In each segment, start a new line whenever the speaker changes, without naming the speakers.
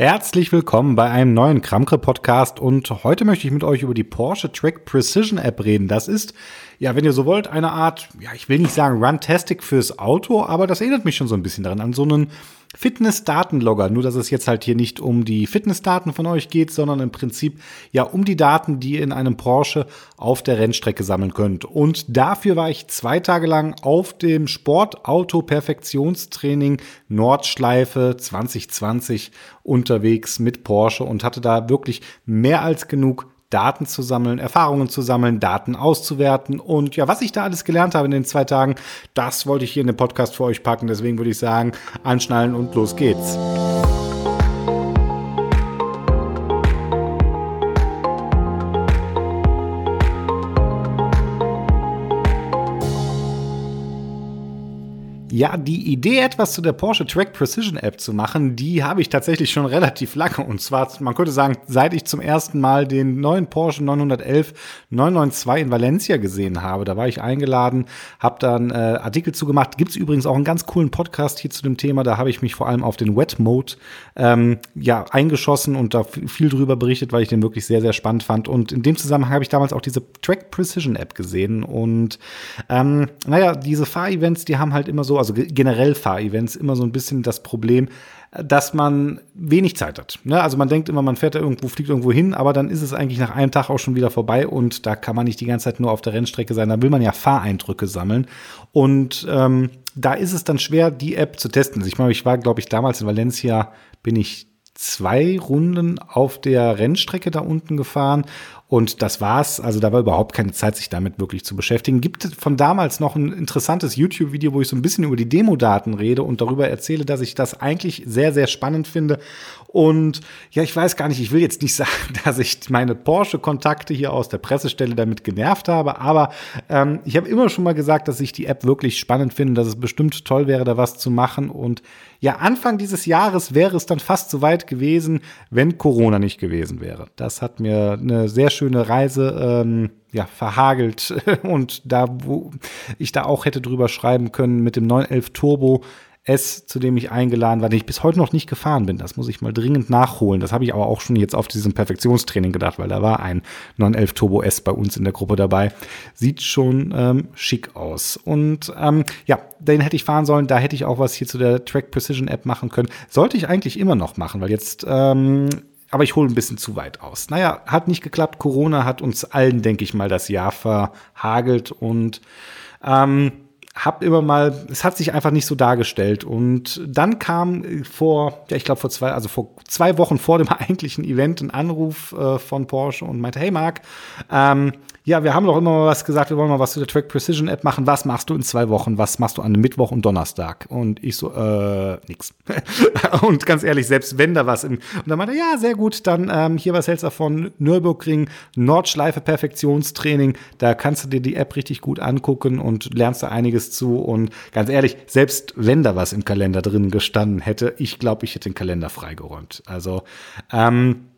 Herzlich willkommen bei einem neuen Kramkre Podcast und heute möchte ich mit euch über die Porsche Track Precision App reden. Das ist, ja, wenn ihr so wollt, eine Art, ja, ich will nicht sagen Runtastic fürs Auto, aber das erinnert mich schon so ein bisschen daran an so einen Fitness-Datenlogger, nur dass es jetzt halt hier nicht um die Fitnessdaten von euch geht, sondern im Prinzip ja um die Daten, die ihr in einem Porsche auf der Rennstrecke sammeln könnt. Und dafür war ich zwei Tage lang auf dem Sportauto-Perfektionstraining Nordschleife 2020 unterwegs mit Porsche und hatte da wirklich mehr als genug Daten zu sammeln, Erfahrungen zu sammeln, Daten auszuwerten. Und ja, was ich da alles gelernt habe in den zwei Tagen, das wollte ich hier in den Podcast für euch packen. Deswegen würde ich sagen, anschnallen und los geht's. Ja, die Idee, etwas zu der Porsche Track Precision App zu machen, die habe ich tatsächlich schon relativ lange. Und zwar, man könnte sagen, seit ich zum ersten Mal den neuen Porsche 911 992 in Valencia gesehen habe. Da war ich eingeladen, habe dann äh, Artikel zugemacht. Gibt es übrigens auch einen ganz coolen Podcast hier zu dem Thema. Da habe ich mich vor allem auf den Wet Mode ähm, ja, eingeschossen und da viel drüber berichtet, weil ich den wirklich sehr, sehr spannend fand. Und in dem Zusammenhang habe ich damals auch diese Track Precision App gesehen. Und ähm, naja, diese Fahrevents, die haben halt immer so, also also generell Fahrevents immer so ein bisschen das Problem, dass man wenig Zeit hat. Ne? Also man denkt immer, man fährt da irgendwo, fliegt irgendwo hin, aber dann ist es eigentlich nach einem Tag auch schon wieder vorbei und da kann man nicht die ganze Zeit nur auf der Rennstrecke sein. Da will man ja Fahreindrücke sammeln. Und ähm, da ist es dann schwer, die App zu testen. Ich meine, ich war, glaube ich, damals in Valencia, bin ich zwei Runden auf der Rennstrecke da unten gefahren und das war's. Also da war überhaupt keine Zeit, sich damit wirklich zu beschäftigen. Gibt von damals noch ein interessantes YouTube-Video, wo ich so ein bisschen über die Demodaten rede und darüber erzähle, dass ich das eigentlich sehr, sehr spannend finde. Und ja, ich weiß gar nicht, ich will jetzt nicht sagen, dass ich meine Porsche-Kontakte hier aus der Pressestelle damit genervt habe, aber ähm, ich habe immer schon mal gesagt, dass ich die App wirklich spannend finde, dass es bestimmt toll wäre, da was zu machen. Und ja, Anfang dieses Jahres wäre es dann fast so weit gewesen, wenn Corona nicht gewesen wäre. Das hat mir eine sehr schöne Reise ähm, ja, verhagelt und da, wo ich da auch hätte drüber schreiben können mit dem 911 Turbo S, zu dem ich eingeladen war, den ich bis heute noch nicht gefahren bin. Das muss ich mal dringend nachholen. Das habe ich aber auch schon jetzt auf diesem Perfektionstraining gedacht, weil da war ein 911 Turbo S bei uns in der Gruppe dabei. Sieht schon ähm, schick aus. Und ähm, ja, den hätte ich fahren sollen. Da hätte ich auch was hier zu der Track Precision App machen können. Sollte ich eigentlich immer noch machen, weil jetzt ähm, aber ich hole ein bisschen zu weit aus. Naja, hat nicht geklappt. Corona hat uns allen, denke ich mal, das Jahr verhagelt und ähm, hab immer mal, es hat sich einfach nicht so dargestellt. Und dann kam vor, ja, ich glaube vor zwei, also vor zwei Wochen vor dem eigentlichen Event ein Anruf äh, von Porsche und meinte, hey Marc, ähm, ja, wir haben doch immer mal was gesagt, wir wollen mal was zu der Track Precision App machen. Was machst du in zwei Wochen? Was machst du an Mittwoch und Donnerstag? Und ich so, äh, nix. und ganz ehrlich, selbst wenn da was im, und dann meinte er, ja, sehr gut, dann ähm, hier was hältst du davon? Nürburgring, Nordschleife Perfektionstraining, da kannst du dir die App richtig gut angucken und lernst da einiges zu. Und ganz ehrlich, selbst wenn da was im Kalender drin gestanden hätte, ich glaube, ich hätte den Kalender freigeräumt. Also, ähm,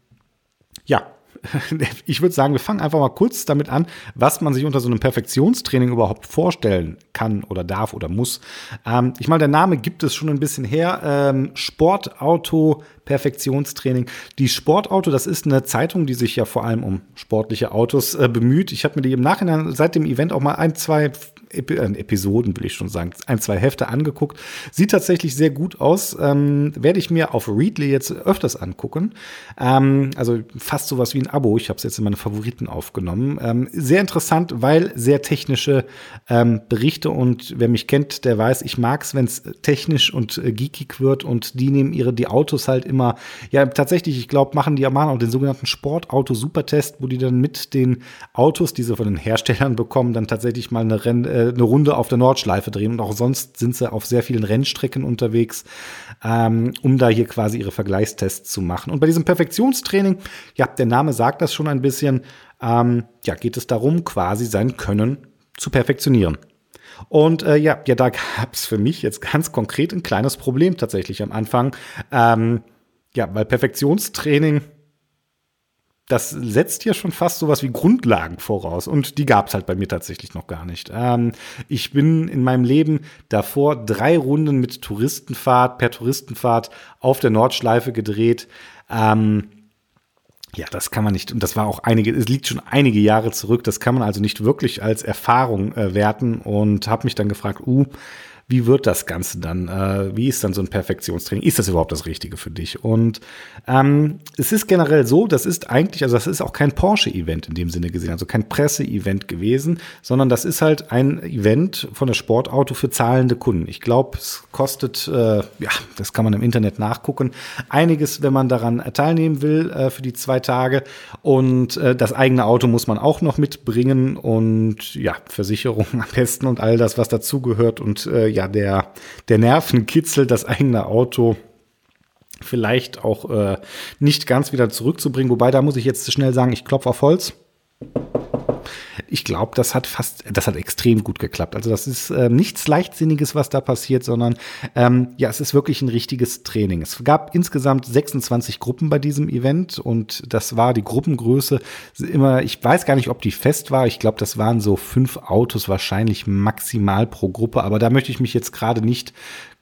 ja, ich würde sagen, wir fangen einfach mal kurz damit an, was man sich unter so einem Perfektionstraining überhaupt vorstellen kann oder darf oder muss. Ähm, ich meine, der Name gibt es schon ein bisschen her. Ähm, Sportauto Perfektionstraining. Die Sportauto, das ist eine Zeitung, die sich ja vor allem um sportliche Autos äh, bemüht. Ich habe mir die im Nachhinein seit dem Event auch mal ein, zwei Epi äh, Episoden, will ich schon sagen, ein, zwei Hefte angeguckt. Sieht tatsächlich sehr gut aus. Ähm, Werde ich mir auf Readly jetzt öfters angucken. Ähm, also fast sowas wie ein Abo. Ich habe es jetzt in meine Favoriten aufgenommen. Ähm, sehr interessant, weil sehr technische ähm, Berichte und wer mich kennt, der weiß, ich mag es, wenn es technisch und äh, geekig wird und die nehmen ihre die Autos halt immer, ja tatsächlich, ich glaube, machen die machen auch den sogenannten Sportauto-Supertest, wo die dann mit den Autos, die sie von den Herstellern bekommen, dann tatsächlich mal eine Renn äh, eine Runde auf der Nordschleife drehen. Und auch sonst sind sie auf sehr vielen Rennstrecken unterwegs, ähm, um da hier quasi ihre Vergleichstests zu machen. Und bei diesem Perfektionstraining, ja, der Name sagt das schon ein bisschen, ähm, ja, geht es darum, quasi sein Können zu perfektionieren. Und äh, ja, ja, da gab es für mich jetzt ganz konkret ein kleines Problem tatsächlich am Anfang. Ähm, ja, weil Perfektionstraining das setzt ja schon fast sowas wie Grundlagen voraus. Und die gab es halt bei mir tatsächlich noch gar nicht. Ähm, ich bin in meinem Leben davor drei Runden mit Touristenfahrt, per Touristenfahrt auf der Nordschleife gedreht. Ähm, ja, das kann man nicht. Und das war auch einige, es liegt schon einige Jahre zurück. Das kann man also nicht wirklich als Erfahrung äh, werten. Und habe mich dann gefragt, uh, wie wird das Ganze dann? Äh, wie ist dann so ein Perfektionstraining? Ist das überhaupt das Richtige für dich? Und ähm, es ist generell so, das ist eigentlich, also das ist auch kein Porsche-Event in dem Sinne gesehen, also kein Presse-Event gewesen, sondern das ist halt ein Event von der Sportauto für zahlende Kunden. Ich glaube, es kostet, äh, ja, das kann man im Internet nachgucken, einiges, wenn man daran teilnehmen will äh, für die zwei Tage. Und äh, das eigene Auto muss man auch noch mitbringen und ja, Versicherung am besten und all das, was dazugehört und äh, ja, der, der Nervenkitzel, das eigene Auto vielleicht auch äh, nicht ganz wieder zurückzubringen. Wobei, da muss ich jetzt schnell sagen, ich klopfe auf Holz ich glaube, das hat fast, das hat extrem gut geklappt. Also das ist äh, nichts Leichtsinniges, was da passiert, sondern ähm, ja, es ist wirklich ein richtiges Training. Es gab insgesamt 26 Gruppen bei diesem Event und das war die Gruppengröße immer, ich weiß gar nicht, ob die fest war. Ich glaube, das waren so fünf Autos wahrscheinlich maximal pro Gruppe, aber da möchte ich mich jetzt gerade nicht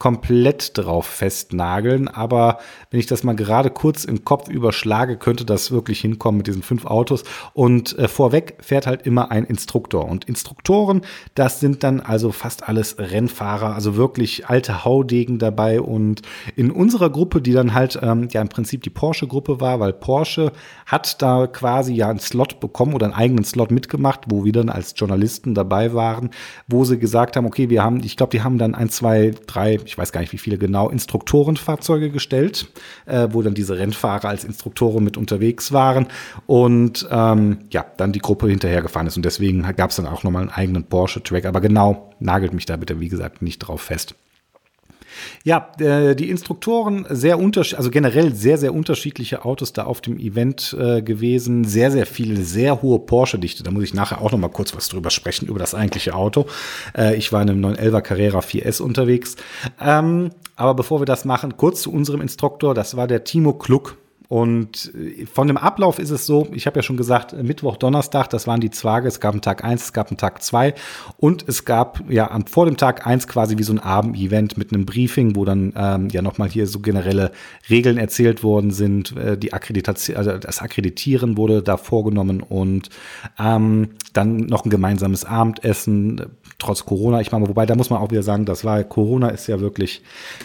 komplett drauf festnageln. Aber wenn ich das mal gerade kurz im Kopf überschlage, könnte das wirklich hinkommen mit diesen fünf Autos. Und äh, vorweg fährt halt immer ein Instruktor. Und Instruktoren, das sind dann also fast alles Rennfahrer, also wirklich alte Haudegen dabei. Und in unserer Gruppe, die dann halt ähm, ja im Prinzip die Porsche-Gruppe war, weil Porsche hat da quasi ja einen Slot bekommen oder einen eigenen Slot mitgemacht, wo wir dann als Journalisten dabei waren, wo sie gesagt haben, okay, wir haben, ich glaube, die haben dann ein, zwei, drei, ich weiß gar nicht wie viele genau, Instruktorenfahrzeuge gestellt, äh, wo dann diese Rennfahrer als Instruktoren mit unterwegs waren und ähm, ja, dann die Gruppe hinterhergefahren ist. Und deswegen gab es dann auch nochmal einen eigenen Porsche-Track. Aber genau, nagelt mich da bitte, wie gesagt, nicht drauf fest. Ja, äh, die Instruktoren sehr unterschiedlich, also generell sehr, sehr unterschiedliche Autos da auf dem Event äh, gewesen. Sehr, sehr viele, sehr hohe Porsche-Dichte. Da muss ich nachher auch noch mal kurz was drüber sprechen, über das eigentliche Auto. Äh, ich war in einem 911er Carrera 4S unterwegs. Ähm, aber bevor wir das machen, kurz zu unserem Instruktor. Das war der Timo Kluck. Und äh, von dem Ablauf ist es so, ich habe ja schon gesagt, Mittwoch, Donnerstag, das waren die Tage. Es gab einen Tag eins, es gab einen Tag zwei und es gab ja vor dem Tag eins quasi wie so ein Abendevent mit einem Briefing, wo dann ähm, ja nochmal hier so generelle Regeln erzählt worden sind. Äh, die Akkreditation, also das Akkreditieren wurde da vorgenommen und ähm, dann noch ein gemeinsames Abendessen, trotz Corona. Ich meine, wobei, da muss man auch wieder sagen, das war, Corona ist ja wirklich,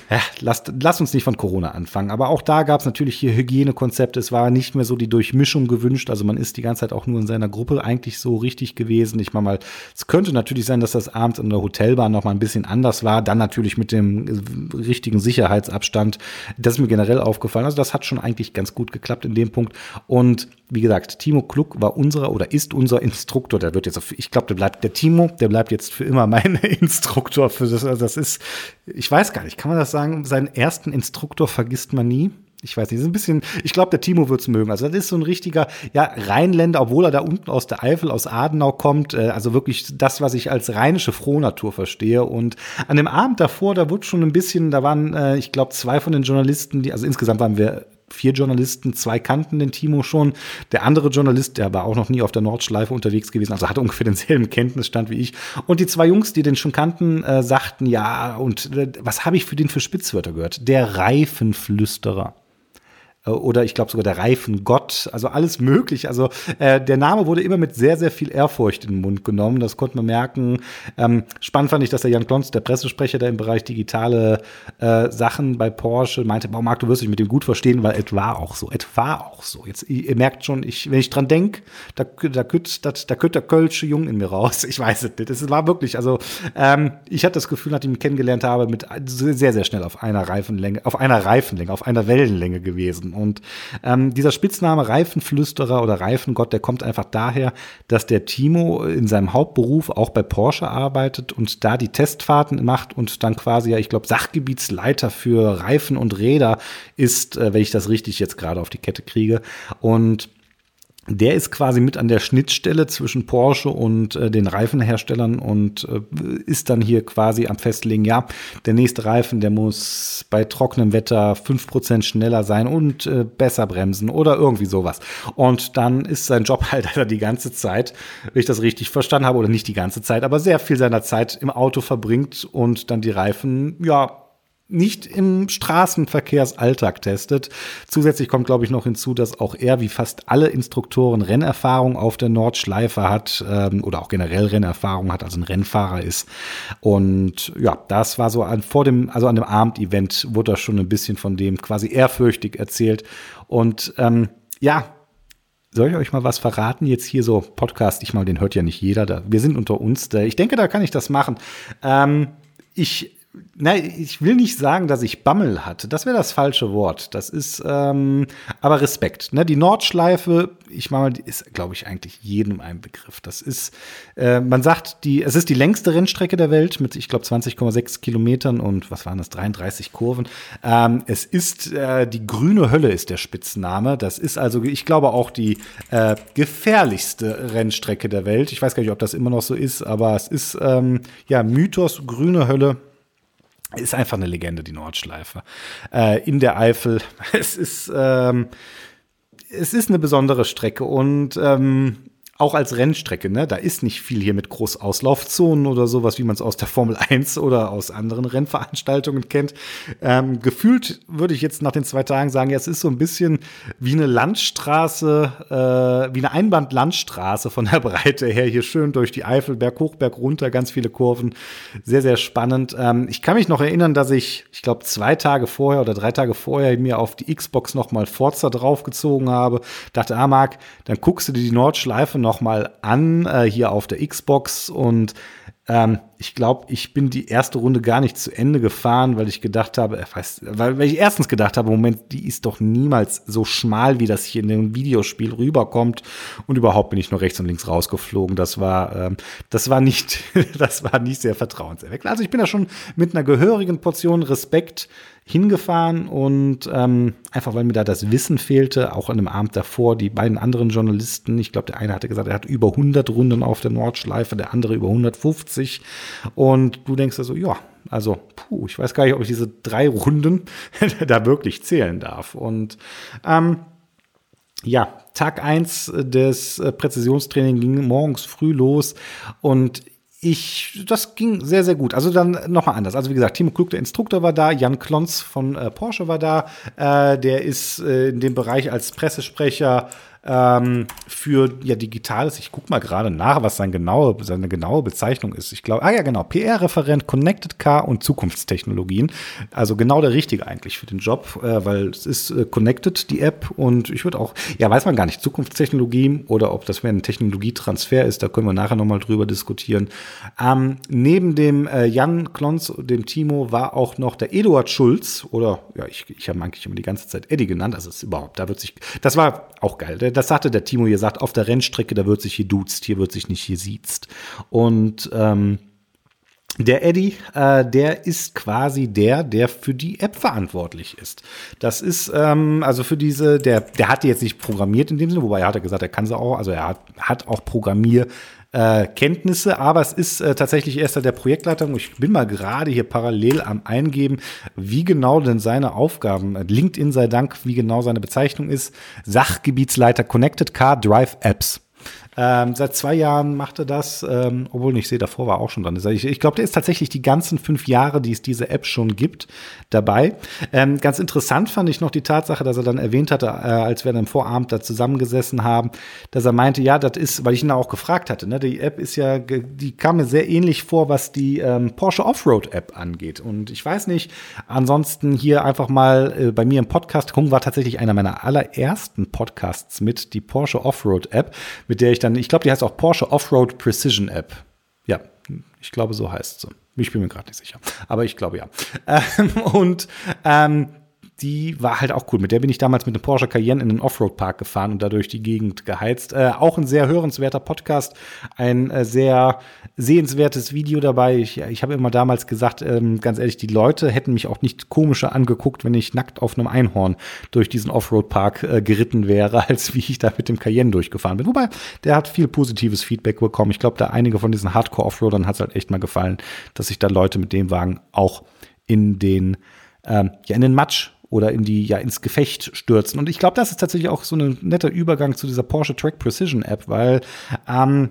ja, lasst, lasst uns nicht von Corona anfangen. Aber auch da gab es natürlich hier Hygienekonzepte. Es war nicht mehr so die Durchmischung gewünscht. Also man ist die ganze Zeit auch nur in seiner Gruppe eigentlich so richtig gewesen. Ich meine mal, es könnte natürlich sein, dass das abends in der Hotelbahn noch mal ein bisschen anders war. Dann natürlich mit dem richtigen Sicherheitsabstand. Das ist mir generell aufgefallen. Also das hat schon eigentlich ganz gut geklappt in dem Punkt. Und wie gesagt, Timo Kluck war unserer oder ist unser Instruktor. Der wird jetzt, auf, ich glaube, der bleibt, der Timo, der bleibt jetzt für immer mein Instruktor für das. Also das ist, ich weiß gar nicht, kann man das sagen? Seinen ersten Instruktor vergisst man nie. Ich weiß nicht, ist ein bisschen, ich glaube, der Timo wird's mögen. Also das ist so ein richtiger, ja, Rheinländer, obwohl er da unten aus der Eifel, aus Adenau kommt. Äh, also wirklich das, was ich als rheinische Frohnatur verstehe. Und an dem Abend davor, da wurde schon ein bisschen, da waren, äh, ich glaube, zwei von den Journalisten, die, also insgesamt waren wir vier Journalisten, zwei kannten den Timo schon. Der andere Journalist, der war auch noch nie auf der Nordschleife unterwegs gewesen, also hatte ungefähr denselben Kenntnisstand wie ich. Und die zwei Jungs, die den schon kannten, äh, sagten, ja, und was habe ich für den für Spitzwörter gehört? Der Reifenflüsterer. Äh, oder ich glaube sogar der Reifengott, also alles möglich. Also äh, der Name wurde immer mit sehr, sehr viel Ehrfurcht in den Mund genommen. Das konnte man merken. Ähm, spannend fand ich, dass der Jan Klons, der Pressesprecher, der im Bereich digitale äh, Sachen bei Porsche meinte, boah, Marc, du wirst dich mit dem gut verstehen, weil es war auch so. Es war auch so. Jetzt, ihr merkt schon, ich, wenn ich dran denke, da, da kütt, da, da kütt der Kölsche Jung in mir raus. Ich weiß es nicht. Es war wirklich, also ähm, ich hatte das Gefühl, nachdem ich ihn kennengelernt habe, mit sehr, sehr schnell auf einer Reifenlänge, auf einer Reifenlänge, auf einer Wellenlänge gewesen. Und ähm, dieser Spitzname Reifenflüsterer oder Reifengott, der kommt einfach daher, dass der Timo in seinem Hauptberuf auch bei Porsche arbeitet und da die Testfahrten macht und dann quasi, ja, ich glaube, Sachgebietsleiter für Reifen und Räder ist, äh, wenn ich das richtig jetzt gerade auf die Kette kriege. Und der ist quasi mit an der Schnittstelle zwischen Porsche und äh, den Reifenherstellern und äh, ist dann hier quasi am Festlegen, ja, der nächste Reifen, der muss bei trockenem Wetter fünf Prozent schneller sein und äh, besser bremsen oder irgendwie sowas. Und dann ist sein Job halt die ganze Zeit, wenn ich das richtig verstanden habe, oder nicht die ganze Zeit, aber sehr viel seiner Zeit im Auto verbringt und dann die Reifen, ja, nicht im Straßenverkehrsalltag testet. Zusätzlich kommt, glaube ich, noch hinzu, dass auch er, wie fast alle Instruktoren, Rennerfahrung auf der Nordschleife hat ähm, oder auch generell Rennerfahrung hat, also ein Rennfahrer ist. Und ja, das war so an, vor dem, also an dem Abendevent wurde da schon ein bisschen von dem quasi ehrfürchtig erzählt. Und ähm, ja, soll ich euch mal was verraten? Jetzt hier so Podcast, ich mal, den hört ja nicht jeder. Da, wir sind unter uns. Da, ich denke, da kann ich das machen. Ähm, ich Nein, ich will nicht sagen, dass ich Bammel hatte. Das wäre das falsche Wort. Das ist ähm, aber Respekt. Ne? Die Nordschleife, ich meine, die ist, glaube ich, eigentlich jedem ein Begriff. Das ist, äh, man sagt, die, es ist die längste Rennstrecke der Welt mit, ich glaube, 20,6 Kilometern und was waren das, 33 Kurven. Ähm, es ist äh, die grüne Hölle ist der Spitzname. Das ist also, ich glaube, auch die äh, gefährlichste Rennstrecke der Welt. Ich weiß gar nicht, ob das immer noch so ist, aber es ist ähm, ja Mythos, grüne Hölle ist einfach eine Legende, die Nordschleife. Äh, in der Eifel. Es ist, ähm, es ist eine besondere Strecke und ähm, auch als Rennstrecke, ne? Da ist nicht viel hier mit Großauslaufzonen oder sowas, wie man es aus der Formel 1 oder aus anderen Rennveranstaltungen kennt. Ähm, gefühlt würde ich jetzt nach den zwei Tagen sagen, ja, es ist so ein bisschen wie eine Landstraße, äh, wie eine Einbandlandstraße von der Breite her, hier schön durch die Eifel, Berg hoch, Berg runter, ganz viele Kurven. Sehr, sehr spannend. Ähm, ich kann mich noch erinnern, dass ich, ich glaube, zwei Tage vorher oder drei Tage vorher mir auf die Xbox noch mal Forza draufgezogen habe. Dachte, ah, Marc, dann guckst du dir die Nordschleife noch mal an äh, hier auf der Xbox und ähm, ich glaube, ich bin die erste Runde gar nicht zu Ende gefahren, weil ich gedacht habe, äh, weiß, weil, weil ich erstens gedacht habe, Moment, die ist doch niemals so schmal, wie das hier in dem Videospiel rüberkommt. Und überhaupt bin ich nur rechts und links rausgeflogen. Das war, ähm, das war nicht, das war nicht sehr vertrauenserweckend. Also ich bin da schon mit einer gehörigen Portion Respekt hingefahren und ähm, einfach weil mir da das Wissen fehlte, auch an dem Abend davor, die beiden anderen Journalisten, ich glaube, der eine hatte gesagt, er hat über 100 Runden auf der Nordschleife, der andere über 150 und du denkst also, ja, also, puh, ich weiß gar nicht, ob ich diese drei Runden da wirklich zählen darf. Und ähm, ja, Tag eins des äh, Präzisionstraining ging morgens früh los und ich, das ging sehr, sehr gut. Also dann nochmal anders. Also wie gesagt, Timo Klug, der Instruktor war da, Jan Klons von äh, Porsche war da. Äh, der ist äh, in dem Bereich als Pressesprecher ähm, für ja Digitales. Ich gucke mal gerade nach, was sein genaue, seine genaue Bezeichnung ist. Ich glaube, ah ja, genau, PR-Referent, Connected Car und Zukunftstechnologien. Also genau der richtige eigentlich für den Job, äh, weil es ist äh, Connected, die App. Und ich würde auch, ja, weiß man gar nicht, Zukunftstechnologie oder ob das mehr ein Technologietransfer ist, da können wir nachher nochmal drüber diskutieren. Ähm, neben dem äh, Jan Klons, dem Timo, war auch noch der Eduard Schulz, oder ja, ich, ich habe eigentlich immer die ganze Zeit Eddie genannt, also ist überhaupt, da wird sich, das war auch geil. Der, das sagte der Timo hier, sagt, auf der Rennstrecke, da wird sich hier duzt, hier wird sich nicht hier siezt. Und ähm, der Eddie, äh, der ist quasi der, der für die App verantwortlich ist. Das ist ähm, also für diese, der, der hat die jetzt nicht programmiert in dem Sinne, wobei er hat ja gesagt, er kann sie auch, also er hat, hat auch Programmier äh, Kenntnisse, aber es ist äh, tatsächlich erst der Projektleiter. Ich bin mal gerade hier parallel am Eingeben, wie genau denn seine Aufgaben, äh, LinkedIn sei Dank, wie genau seine Bezeichnung ist. Sachgebietsleiter Connected Car Drive Apps. Ähm, seit zwei Jahren macht er das, ähm, obwohl ich sehe, davor war auch schon dran. Ich, ich glaube, der ist tatsächlich die ganzen fünf Jahre, die es diese App schon gibt, dabei. Ähm, ganz interessant fand ich noch die Tatsache, dass er dann erwähnt hatte, äh, als wir dann im Vorabend da zusammengesessen haben, dass er meinte, ja, das ist, weil ich ihn auch gefragt hatte, ne, die App ist ja, die kam mir sehr ähnlich vor, was die ähm, Porsche Offroad App angeht. Und ich weiß nicht, ansonsten hier einfach mal äh, bei mir im Podcast, Kung war tatsächlich einer meiner allerersten Podcasts mit, die Porsche Offroad App, mit der ich dann, ich glaube, die heißt auch Porsche Offroad Precision App. Ja, ich glaube, so heißt sie. Ich bin mir gerade nicht sicher. Aber ich glaube ja. Ähm, und ähm, die war halt auch cool. Mit der bin ich damals mit einem Porsche Cayenne in den Offroad-Park gefahren und dadurch die Gegend geheizt. Äh, auch ein sehr hörenswerter Podcast, ein äh, sehr sehenswertes Video dabei. Ich, ich habe immer damals gesagt, ähm, ganz ehrlich, die Leute hätten mich auch nicht komischer angeguckt, wenn ich nackt auf einem Einhorn durch diesen Offroad-Park äh, geritten wäre, als wie ich da mit dem Cayenne durchgefahren bin. Wobei, der hat viel positives Feedback bekommen. Ich glaube, da einige von diesen Hardcore-Offroadern hat es halt echt mal gefallen, dass sich da Leute mit dem Wagen auch in den ähm, ja in den Matsch oder in die, ja, ins Gefecht stürzen. Und ich glaube, das ist tatsächlich auch so ein netter Übergang zu dieser Porsche Track Precision App, weil ähm,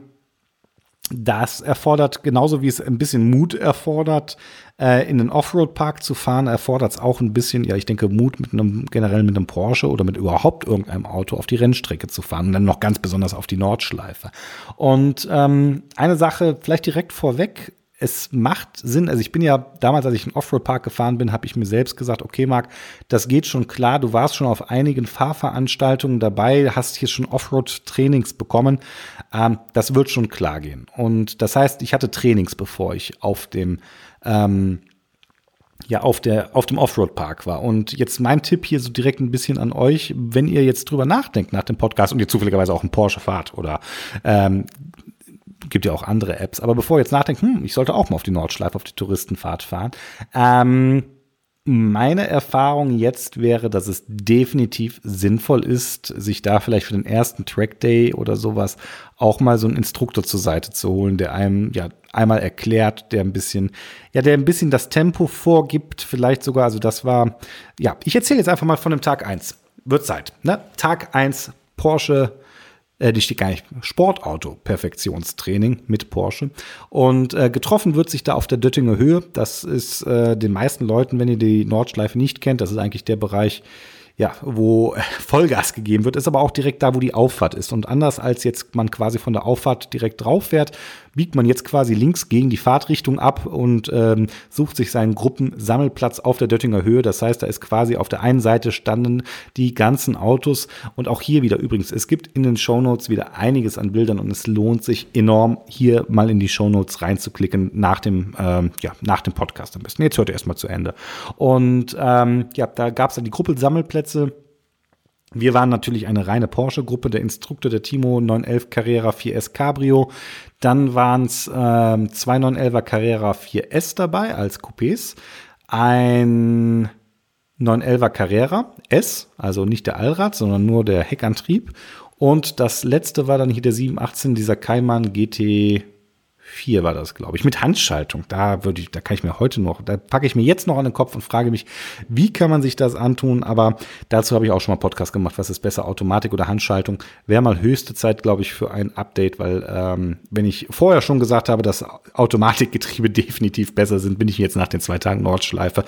das erfordert, genauso wie es ein bisschen Mut erfordert, äh, in den Offroad-Park zu fahren, erfordert es auch ein bisschen, ja, ich denke, Mut mit einem, generell mit einem Porsche oder mit überhaupt irgendeinem Auto auf die Rennstrecke zu fahren und dann noch ganz besonders auf die Nordschleife. Und ähm, eine Sache vielleicht direkt vorweg, es macht Sinn. Also ich bin ja damals, als ich in Offroad-Park gefahren bin, habe ich mir selbst gesagt, okay, Marc, das geht schon klar. Du warst schon auf einigen Fahrveranstaltungen dabei, hast hier schon Offroad-Trainings bekommen. Ähm, das wird schon klar gehen. Und das heißt, ich hatte Trainings, bevor ich auf dem ähm, ja auf der auf dem Offroad Park war und jetzt mein Tipp hier so direkt ein bisschen an euch, wenn ihr jetzt drüber nachdenkt nach dem Podcast und ihr zufälligerweise auch einen Porsche fahrt oder ähm, gibt ja auch andere Apps. Aber bevor ihr jetzt nachdenkt, hm, ich sollte auch mal auf die Nordschleife, auf die Touristenfahrt fahren. Ähm, meine Erfahrung jetzt wäre, dass es definitiv sinnvoll ist, sich da vielleicht für den ersten Track Day oder sowas auch mal so einen Instruktor zur Seite zu holen, der einem ja einmal erklärt, der ein bisschen, ja, der ein bisschen das Tempo vorgibt, vielleicht sogar, also das war, ja, ich erzähle jetzt einfach mal von dem Tag eins. Wird Zeit, ne? Tag eins Porsche äh, die steht gar nicht, Sportauto-Perfektionstraining mit Porsche. Und äh, getroffen wird sich da auf der Döttinger Höhe. Das ist äh, den meisten Leuten, wenn ihr die Nordschleife nicht kennt, das ist eigentlich der Bereich, ja, wo Vollgas gegeben wird, ist aber auch direkt da, wo die Auffahrt ist. Und anders als jetzt man quasi von der Auffahrt direkt drauf fährt, biegt man jetzt quasi links gegen die Fahrtrichtung ab und ähm, sucht sich seinen Gruppensammelplatz auf der Döttinger Höhe. Das heißt, da ist quasi auf der einen Seite standen die ganzen Autos und auch hier wieder übrigens, es gibt in den Shownotes wieder einiges an Bildern und es lohnt sich enorm, hier mal in die Shownotes reinzuklicken nach dem, ähm, ja, nach dem Podcast am besten. Jetzt hört ihr erstmal zu Ende. Und ähm, ja, da gab es dann die Gruppensammelplätze wir waren natürlich eine reine Porsche-Gruppe, der Instruktor der Timo 911 Carrera 4S Cabrio. Dann waren es ähm, zwei 911er Carrera 4S dabei als Coupés. Ein 911er Carrera S, also nicht der Allrad, sondern nur der Heckantrieb. Und das letzte war dann hier der 718, dieser Cayman GT 4 war das, glaube ich, mit Handschaltung. Da würde ich, da kann ich mir heute noch, da packe ich mir jetzt noch an den Kopf und frage mich, wie kann man sich das antun? Aber dazu habe ich auch schon mal Podcast gemacht, was ist besser, Automatik oder Handschaltung? Wäre mal höchste Zeit, glaube ich, für ein Update, weil ähm, wenn ich vorher schon gesagt habe, dass Automatikgetriebe definitiv besser sind, bin ich jetzt nach den zwei Tagen Nordschleife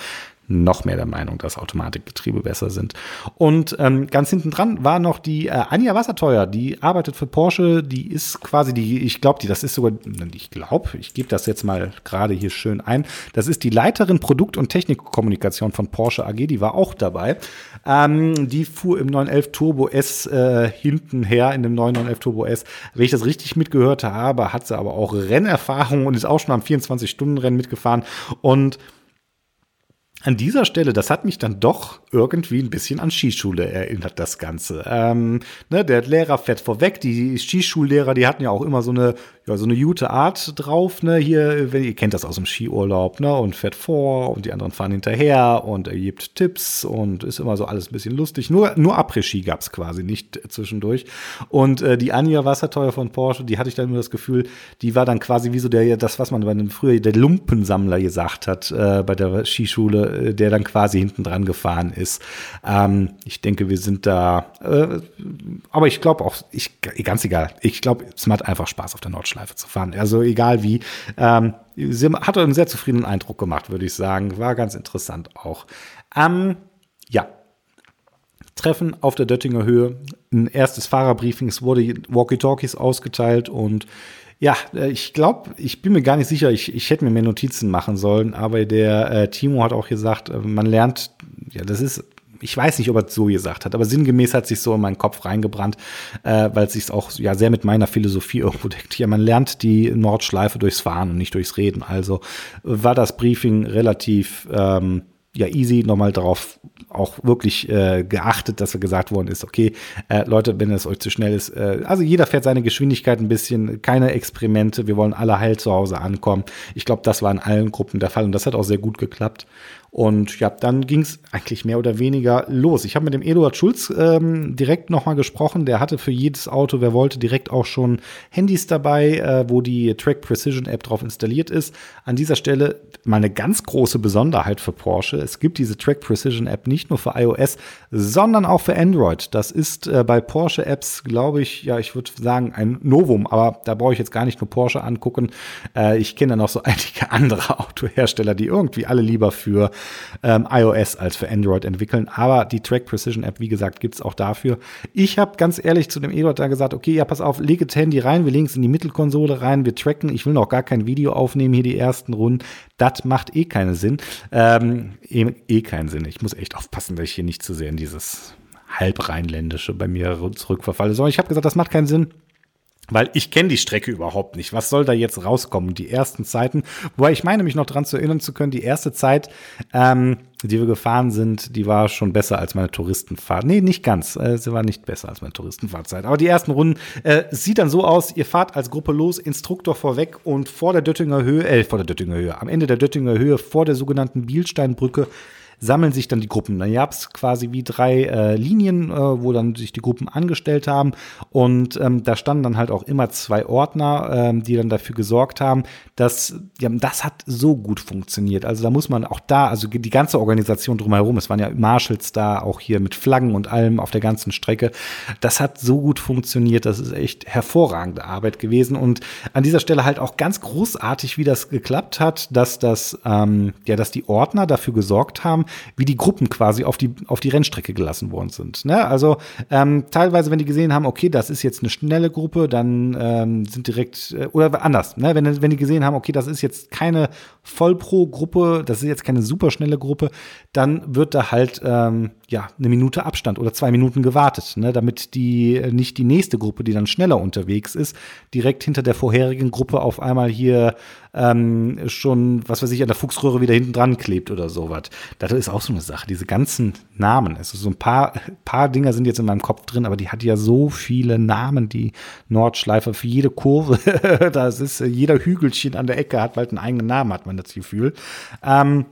noch mehr der Meinung, dass Automatikgetriebe besser sind. Und ähm, ganz hinten dran war noch die äh, Anja Wasserteuer, die arbeitet für Porsche, die ist quasi die, ich glaube, die, das ist sogar, ich glaube, ich gebe das jetzt mal gerade hier schön ein, das ist die Leiterin Produkt- und Technikkommunikation von Porsche AG, die war auch dabei. Ähm, die fuhr im 911 Turbo S äh, hinten her, in dem 911 Turbo S. Wenn ich das richtig mitgehört habe, hat sie aber auch Rennerfahrung und ist auch schon am 24-Stunden-Rennen mitgefahren und an dieser Stelle, das hat mich dann doch irgendwie ein bisschen an Skischule erinnert, das Ganze. Ähm, ne, der Lehrer fährt vorweg, die Skischullehrer, die hatten ja auch immer so eine ja, so eine gute Art drauf, ne? Hier, wenn ihr kennt das aus dem Skiurlaub, ne? Und fährt vor und die anderen fahren hinterher und er gibt Tipps und ist immer so alles ein bisschen lustig. Nur, nur Après-Ski gab es quasi nicht zwischendurch. Und äh, die Anja Wasserteuer von Porsche, die hatte ich dann immer das Gefühl, die war dann quasi wie so der, das, was man bei einem früher der Lumpensammler gesagt hat, äh, bei der Skischule, äh, der dann quasi hinten dran gefahren ist. Ähm, ich denke, wir sind da, äh, aber ich glaube auch, ich, ganz egal, ich glaube, es macht einfach Spaß auf der Nordschleife. Nordschleife zu fahren. Also egal wie. Ähm, sie hat einen sehr zufriedenen Eindruck gemacht, würde ich sagen. War ganz interessant auch. Ähm, ja. Treffen auf der Döttinger Höhe. Ein erstes Fahrerbriefing. Es wurde Walkie-Talkies ausgeteilt und ja, äh, ich glaube, ich bin mir gar nicht sicher, ich, ich hätte mir mehr Notizen machen sollen, aber der äh, Timo hat auch gesagt, äh, man lernt, ja, das ist ich weiß nicht, ob er es so gesagt hat, aber sinngemäß hat sich so in meinen Kopf reingebrannt, äh, weil es sich auch ja sehr mit meiner Philosophie irgendwo deckt. Ja, man lernt die Nordschleife durchs Fahren und nicht durchs Reden. Also war das Briefing relativ ähm, ja easy, nochmal darauf auch wirklich äh, geachtet, dass er gesagt worden ist, okay, äh, Leute, wenn es euch zu schnell ist, äh, also jeder fährt seine Geschwindigkeit ein bisschen, keine Experimente, wir wollen alle heil zu Hause ankommen. Ich glaube, das war in allen Gruppen der Fall und das hat auch sehr gut geklappt. Und ja, dann ging es eigentlich mehr oder weniger los. Ich habe mit dem Eduard Schulz ähm, direkt nochmal gesprochen. Der hatte für jedes Auto, wer wollte, direkt auch schon Handys dabei, äh, wo die Track Precision App drauf installiert ist. An dieser Stelle mal eine ganz große Besonderheit für Porsche. Es gibt diese Track Precision App nicht nur für iOS, sondern auch für Android. Das ist äh, bei Porsche Apps, glaube ich, ja, ich würde sagen, ein Novum. Aber da brauche ich jetzt gar nicht nur Porsche angucken. Äh, ich kenne noch so einige andere Autohersteller, die irgendwie alle lieber für ähm, iOS als für Android entwickeln. Aber die Track Precision App, wie gesagt, gibt es auch dafür. Ich habe ganz ehrlich zu dem Eduard da gesagt, okay, ja, pass auf, lege das Handy rein, wir legen es in die Mittelkonsole rein, wir tracken. Ich will noch gar kein Video aufnehmen, hier die ersten Runden. Das macht eh keinen Sinn. Ähm, eh, eh keinen Sinn. Ich muss echt aufpassen, dass ich hier nicht zu sehr in dieses halbrheinländische bei mir zurückverfalle. Sondern ich habe gesagt, das macht keinen Sinn. Weil ich kenne die Strecke überhaupt nicht. Was soll da jetzt rauskommen? Die ersten Zeiten, wobei ich meine, mich noch dran zu erinnern zu können, die erste Zeit, ähm, die wir gefahren sind, die war schon besser als meine Touristenfahrt. Nee, nicht ganz. Äh, sie war nicht besser als meine Touristenfahrzeit. Aber die ersten Runden äh, sieht dann so aus, ihr fahrt als Gruppe los, Instruktor vorweg und vor der Döttinger Höhe, äh, vor der Döttinger Höhe, am Ende der Döttinger Höhe, vor der sogenannten Bielsteinbrücke, sammeln sich dann die Gruppen. Dann gab es quasi wie drei äh, Linien, äh, wo dann sich die Gruppen angestellt haben. Und ähm, da standen dann halt auch immer zwei Ordner, ähm, die dann dafür gesorgt haben, dass ja, das hat so gut funktioniert. Also da muss man auch da, also die ganze Organisation drumherum, es waren ja Marshals da, auch hier mit Flaggen und allem auf der ganzen Strecke. Das hat so gut funktioniert. Das ist echt hervorragende Arbeit gewesen. Und an dieser Stelle halt auch ganz großartig, wie das geklappt hat, dass das, ähm, ja, dass die Ordner dafür gesorgt haben, wie die Gruppen quasi auf die, auf die Rennstrecke gelassen worden sind. Ne? Also ähm, teilweise, wenn die gesehen haben, okay, das ist jetzt eine schnelle Gruppe, dann ähm, sind direkt, äh, oder anders, ne? wenn, wenn die gesehen haben, okay, das ist jetzt keine Vollpro-Gruppe, das ist jetzt keine superschnelle Gruppe, dann wird da halt ähm, ja eine Minute Abstand oder zwei Minuten gewartet, ne? damit die äh, nicht die nächste Gruppe, die dann schneller unterwegs ist, direkt hinter der vorherigen Gruppe auf einmal hier ähm, schon, was weiß ich, an der Fuchsröhre wieder hinten dran klebt oder sowas. Das ist auch so eine Sache, diese ganzen Namen. Also so ein paar, paar Dinger sind jetzt in meinem Kopf drin, aber die hat ja so viele Namen, die Nordschleife für jede Kurve. das ist jeder Hügelchen an der Ecke hat bald einen eigenen Namen, hat man das Gefühl. Ähm,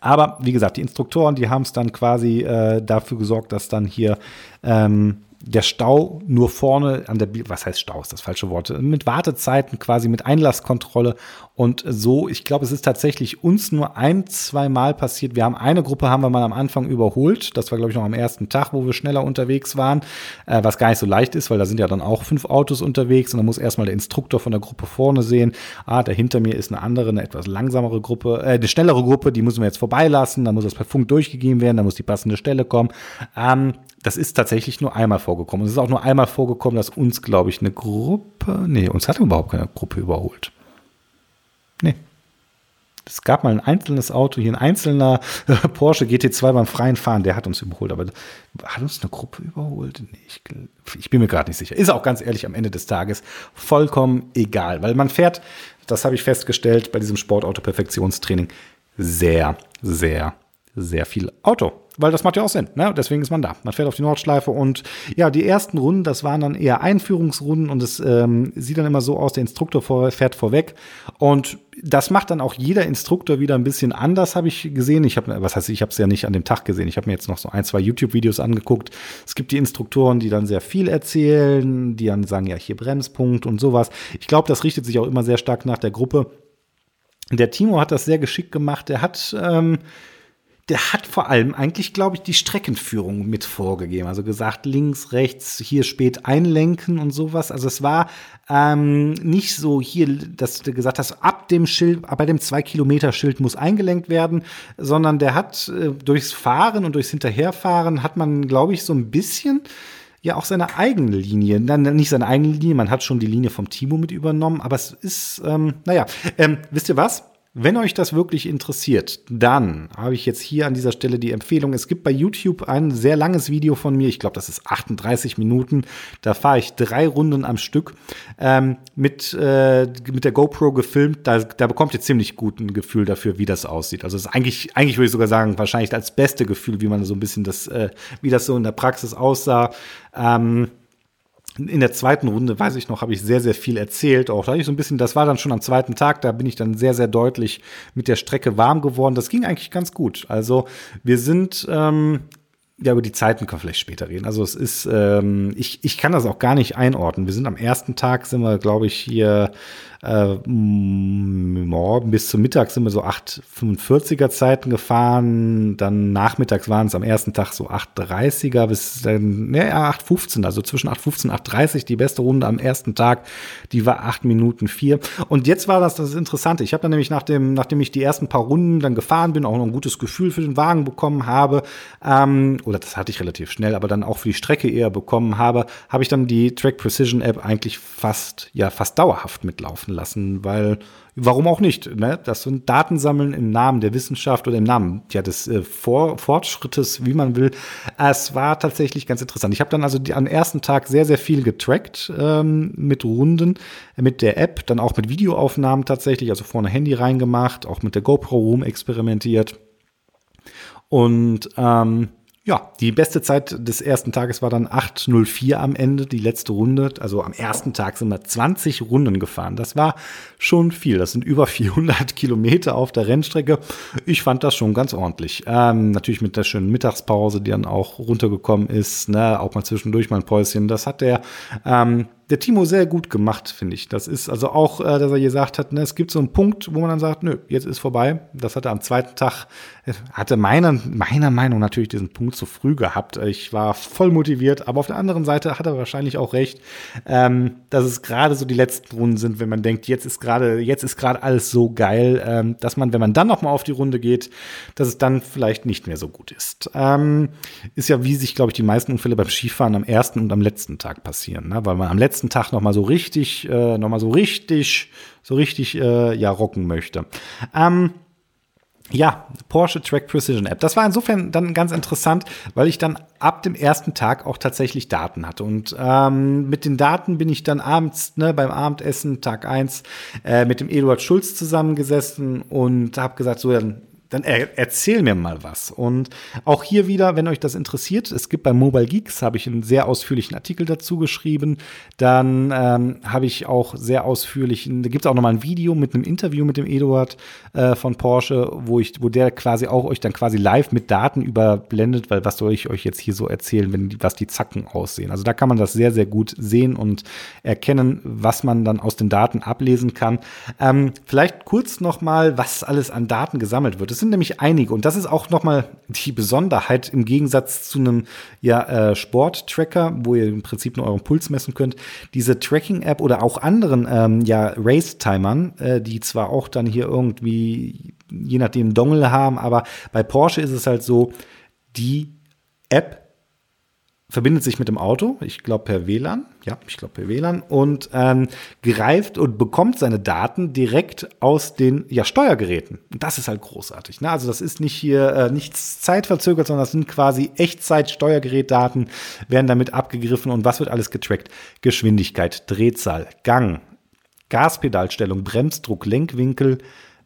aber wie gesagt, die Instruktoren, die haben es dann quasi äh, dafür gesorgt, dass dann hier ähm, der Stau nur vorne an der, was heißt Stau, ist das falsche Wort, mit Wartezeiten quasi, mit Einlasskontrolle und so, ich glaube, es ist tatsächlich uns nur ein, zwei Mal passiert. Wir haben eine Gruppe, haben wir mal am Anfang überholt. Das war, glaube ich, noch am ersten Tag, wo wir schneller unterwegs waren, äh, was gar nicht so leicht ist, weil da sind ja dann auch fünf Autos unterwegs und da muss erstmal der Instruktor von der Gruppe vorne sehen, ah, da hinter mir ist eine andere, eine etwas langsamere Gruppe, äh, eine schnellere Gruppe, die müssen wir jetzt vorbeilassen, da muss das per Funk durchgegeben werden, da muss die passende Stelle kommen. Ähm, das ist tatsächlich nur einmal vorgekommen. Und es ist auch nur einmal vorgekommen, dass uns, glaube ich, eine Gruppe, nee, uns hat überhaupt keine Gruppe überholt. Nee. Es gab mal ein einzelnes Auto, hier ein einzelner Porsche GT2 beim freien Fahren, der hat uns überholt, aber hat uns eine Gruppe überholt? Nee, ich, ich bin mir gerade nicht sicher. Ist auch ganz ehrlich am Ende des Tages vollkommen egal, weil man fährt, das habe ich festgestellt bei diesem Sportauto-Perfektionstraining, sehr, sehr, sehr viel Auto weil das macht ja auch Sinn. Ne? Deswegen ist man da. Man fährt auf die Nordschleife und ja, die ersten Runden, das waren dann eher Einführungsrunden und es ähm, sieht dann immer so aus, der Instruktor vor, fährt vorweg und das macht dann auch jeder Instruktor wieder ein bisschen anders, habe ich gesehen. Ich habe, was heißt, ich habe es ja nicht an dem Tag gesehen. Ich habe mir jetzt noch so ein, zwei YouTube-Videos angeguckt. Es gibt die Instruktoren, die dann sehr viel erzählen, die dann sagen, ja, hier Bremspunkt und sowas. Ich glaube, das richtet sich auch immer sehr stark nach der Gruppe. Der Timo hat das sehr geschickt gemacht. Er hat ähm, der hat vor allem eigentlich, glaube ich, die Streckenführung mit vorgegeben. Also gesagt, links, rechts, hier spät einlenken und sowas. Also es war ähm, nicht so hier, dass du gesagt hast, ab dem Schild, bei dem zwei Kilometer Schild muss eingelenkt werden, sondern der hat äh, durchs Fahren und durchs Hinterherfahren hat man, glaube ich, so ein bisschen ja auch seine eigene Linie. Dann nicht seine eigene Linie, man hat schon die Linie vom Timo mit übernommen, aber es ist, ähm, naja, ähm, wisst ihr was? Wenn euch das wirklich interessiert, dann habe ich jetzt hier an dieser Stelle die Empfehlung. Es gibt bei YouTube ein sehr langes Video von mir. Ich glaube, das ist 38 Minuten. Da fahre ich drei Runden am Stück ähm, mit, äh, mit der GoPro gefilmt. Da, da bekommt ihr ziemlich guten Gefühl dafür, wie das aussieht. Also es ist eigentlich, eigentlich würde ich sogar sagen, wahrscheinlich das beste Gefühl, wie man so ein bisschen das, äh, wie das so in der Praxis aussah. Ähm, in der zweiten Runde, weiß ich noch, habe ich sehr, sehr viel erzählt. Auch da ich so ein bisschen, das war dann schon am zweiten Tag, da bin ich dann sehr, sehr deutlich mit der Strecke warm geworden. Das ging eigentlich ganz gut. Also wir sind, ähm, ja, über die Zeiten können wir vielleicht später reden. Also es ist, ähm, ich, ich kann das auch gar nicht einordnen. Wir sind am ersten Tag, sind wir, glaube ich, hier äh, morgen bis zum Mittag sind wir so 8,45er Zeiten gefahren. Dann nachmittags waren es am ersten Tag so 8,30er bis dann, ja, 8,15, also zwischen 8,15 und 8,30 die beste Runde am ersten Tag. Die war 8 Minuten 4. Und jetzt war das das Interessante. Ich habe dann nämlich nach dem, nachdem ich die ersten paar Runden dann gefahren bin, auch noch ein gutes Gefühl für den Wagen bekommen habe, ähm, oder das hatte ich relativ schnell, aber dann auch für die Strecke eher bekommen habe, habe ich dann die Track Precision App eigentlich fast, ja, fast dauerhaft mitlaufen laufen lassen, weil warum auch nicht? Ne? Das sind Daten sammeln im Namen der Wissenschaft oder im Namen ja, des äh, Vor Fortschrittes, wie man will. Es war tatsächlich ganz interessant. Ich habe dann also die, am ersten Tag sehr, sehr viel getrackt ähm, mit Runden, mit der App, dann auch mit Videoaufnahmen tatsächlich, also vorne Handy reingemacht, auch mit der GoPro Room experimentiert. Und ähm, ja, die beste Zeit des ersten Tages war dann 8.04 am Ende, die letzte Runde. Also am ersten Tag sind wir 20 Runden gefahren. Das war schon viel. Das sind über 400 Kilometer auf der Rennstrecke. Ich fand das schon ganz ordentlich. Ähm, natürlich mit der schönen Mittagspause, die dann auch runtergekommen ist. Ne? Auch mal zwischendurch mal ein Päuschen. Das hat der ähm, der Timo sehr gut gemacht, finde ich. Das ist also auch, äh, dass er gesagt hat, ne, es gibt so einen Punkt, wo man dann sagt, nö, jetzt ist vorbei. Das hat er am zweiten Tag, äh, hatte meiner, meiner Meinung natürlich diesen Punkt zu früh gehabt. Ich war voll motiviert, aber auf der anderen Seite hat er wahrscheinlich auch recht, ähm, dass es gerade so die letzten Runden sind, wenn man denkt, jetzt ist gerade, jetzt ist gerade alles so geil, ähm, dass man, wenn man dann noch mal auf die Runde geht, dass es dann vielleicht nicht mehr so gut ist. Ähm, ist ja, wie sich, glaube ich, die meisten Unfälle beim Skifahren am ersten und am letzten Tag passieren, ne? weil man am letzten letzten Tag noch mal so richtig, äh, noch mal so richtig, so richtig, äh, ja, rocken möchte. Ähm, ja, Porsche Track Precision App. Das war insofern dann ganz interessant, weil ich dann ab dem ersten Tag auch tatsächlich Daten hatte. Und ähm, mit den Daten bin ich dann abends ne, beim Abendessen, Tag eins äh, mit dem Eduard Schulz zusammengesessen und habe gesagt, so, dann dann er, erzähl mir mal was. Und auch hier wieder, wenn euch das interessiert, es gibt bei Mobile Geeks, habe ich einen sehr ausführlichen Artikel dazu geschrieben. Dann ähm, habe ich auch sehr ausführlich, da gibt es auch nochmal ein Video mit einem Interview mit dem Eduard äh, von Porsche, wo ich, wo der quasi auch euch dann quasi live mit Daten überblendet, weil was soll ich euch jetzt hier so erzählen, wenn die, was die Zacken aussehen. Also da kann man das sehr, sehr gut sehen und erkennen, was man dann aus den Daten ablesen kann. Ähm, vielleicht kurz nochmal, was alles an Daten gesammelt wird. Sind nämlich einige und das ist auch nochmal die Besonderheit im Gegensatz zu einem ja, äh, Sport-Tracker, wo ihr im Prinzip nur euren Puls messen könnt. Diese Tracking-App oder auch anderen ähm, ja, Race-Timern, äh, die zwar auch dann hier irgendwie je nachdem Dongle haben, aber bei Porsche ist es halt so, die App verbindet sich mit dem Auto, ich glaube per WLAN, ja, ich glaube per WLAN und ähm, greift und bekommt seine Daten direkt aus den ja, Steuergeräten. Und das ist halt großartig. Ne? Also das ist nicht hier äh, nichts zeitverzögert, sondern das sind quasi Echtzeit-Steuergerätdaten, werden damit abgegriffen und was wird alles getrackt? Geschwindigkeit, Drehzahl, Gang, Gaspedalstellung, Bremsdruck, Lenkwinkel,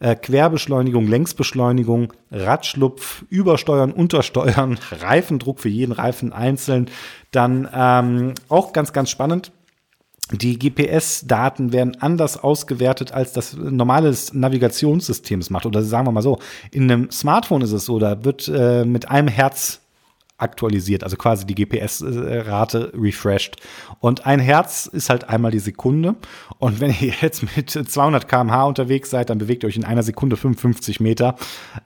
äh, Querbeschleunigung, Längsbeschleunigung, Radschlupf, Übersteuern, Untersteuern, Reifendruck für jeden Reifen einzeln. Dann ähm, auch ganz, ganz spannend. Die GPS-Daten werden anders ausgewertet, als das normale Navigationssystem es macht. Oder sagen wir mal so, in einem Smartphone ist es so, da wird äh, mit einem Herz aktualisiert, also quasi die GPS-Rate refreshed. Und ein Herz ist halt einmal die Sekunde. Und wenn ihr jetzt mit 200 km/h unterwegs seid, dann bewegt ihr euch in einer Sekunde 55 Meter.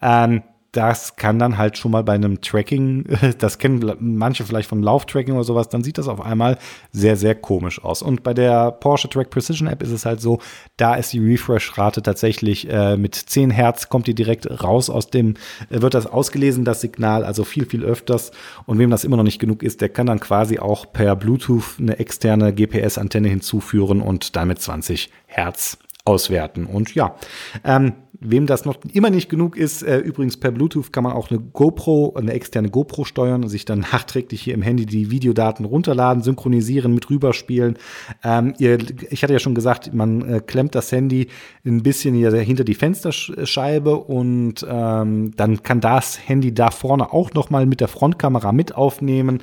Ähm, das kann dann halt schon mal bei einem Tracking, das kennen manche vielleicht vom Lauftracking oder sowas, dann sieht das auf einmal sehr, sehr komisch aus. Und bei der Porsche Track Precision App ist es halt so, da ist die Refresh-Rate tatsächlich äh, mit 10 Hertz, kommt die direkt raus aus dem, äh, wird das ausgelesen, das Signal, also viel, viel öfters. Und wem das immer noch nicht genug ist, der kann dann quasi auch per Bluetooth eine externe GPS-Antenne hinzuführen und damit 20 Hertz auswerten. Und ja, ähm, Wem das noch immer nicht genug ist, äh, übrigens per Bluetooth kann man auch eine GoPro, eine externe GoPro steuern und sich dann nachträglich hier im Handy die Videodaten runterladen, synchronisieren, mit rüberspielen. Ähm, ihr, ich hatte ja schon gesagt, man äh, klemmt das Handy ein bisschen hinter die Fensterscheibe und ähm, dann kann das Handy da vorne auch noch mal mit der Frontkamera mit aufnehmen.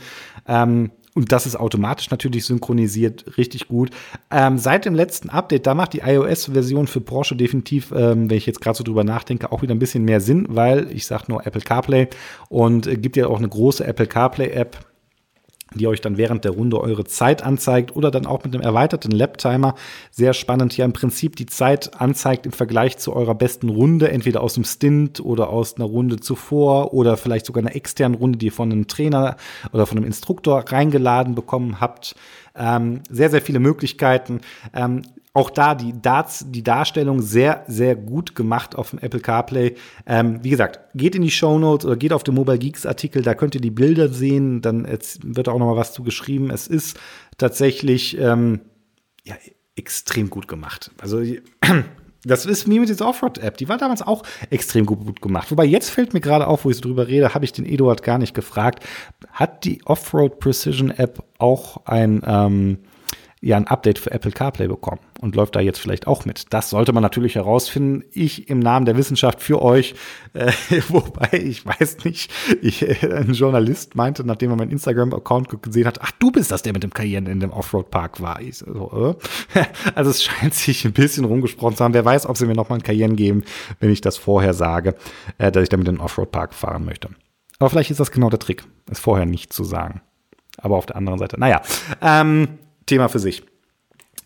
Ähm, und das ist automatisch natürlich synchronisiert, richtig gut. Ähm, seit dem letzten Update, da macht die iOS-Version für Porsche definitiv, ähm, wenn ich jetzt gerade so drüber nachdenke, auch wieder ein bisschen mehr Sinn, weil ich sage nur Apple CarPlay und äh, gibt ja auch eine große Apple CarPlay-App die euch dann während der Runde eure Zeit anzeigt oder dann auch mit einem erweiterten Lap-Timer. Sehr spannend hier im Prinzip die Zeit anzeigt im Vergleich zu eurer besten Runde, entweder aus dem Stint oder aus einer Runde zuvor oder vielleicht sogar einer externen Runde, die ihr von einem Trainer oder von einem Instruktor reingeladen bekommen habt. Ähm, sehr, sehr viele Möglichkeiten. Ähm, auch da die Darts, die Darstellung sehr, sehr gut gemacht auf dem Apple CarPlay. Ähm, wie gesagt, geht in die Show Notes oder geht auf den Mobile Geeks Artikel, da könnt ihr die Bilder sehen, dann wird auch noch mal was zu geschrieben. Es ist tatsächlich ähm, ja, extrem gut gemacht. Also das ist wie mit dieser Offroad-App. Die war damals auch extrem gut, gut, gemacht. Wobei jetzt fällt mir gerade auf, wo ich so drüber rede, habe ich den Eduard gar nicht gefragt. Hat die Offroad Precision App auch ein ähm, ja ein Update für Apple CarPlay bekommen und läuft da jetzt vielleicht auch mit. Das sollte man natürlich herausfinden. Ich im Namen der Wissenschaft für euch, äh, wobei ich weiß nicht, ich, äh, ein Journalist meinte, nachdem er meinen Instagram-Account gesehen hat, ach du bist das, der mit dem Cayenne in dem Offroad-Park war. Ich so, äh. Also es scheint sich ein bisschen rumgesprochen zu haben. Wer weiß, ob sie mir noch mal ein Cayenne geben, wenn ich das vorher sage, äh, dass ich damit in den Offroad-Park fahren möchte. Aber vielleicht ist das genau der Trick, es vorher nicht zu sagen. Aber auf der anderen Seite, naja, ähm, Thema für sich.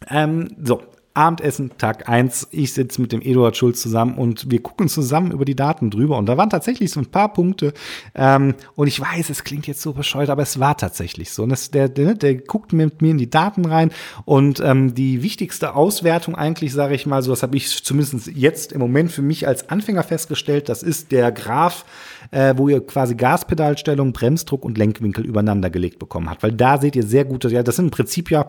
Ähm, so, Abendessen, Tag 1. Ich sitze mit dem Eduard Schulz zusammen und wir gucken zusammen über die Daten drüber. Und da waren tatsächlich so ein paar Punkte. Ähm, und ich weiß, es klingt jetzt so bescheuert, aber es war tatsächlich so. Und das, der, der, der guckt mit mir in die Daten rein. Und ähm, die wichtigste Auswertung eigentlich, sage ich mal, so das habe ich zumindest jetzt im Moment für mich als Anfänger festgestellt, das ist der Graph, äh, wo ihr quasi Gaspedalstellung, Bremsdruck und Lenkwinkel übereinander gelegt bekommen habt. Weil da seht ihr sehr gute, ja, das sind im Prinzip ja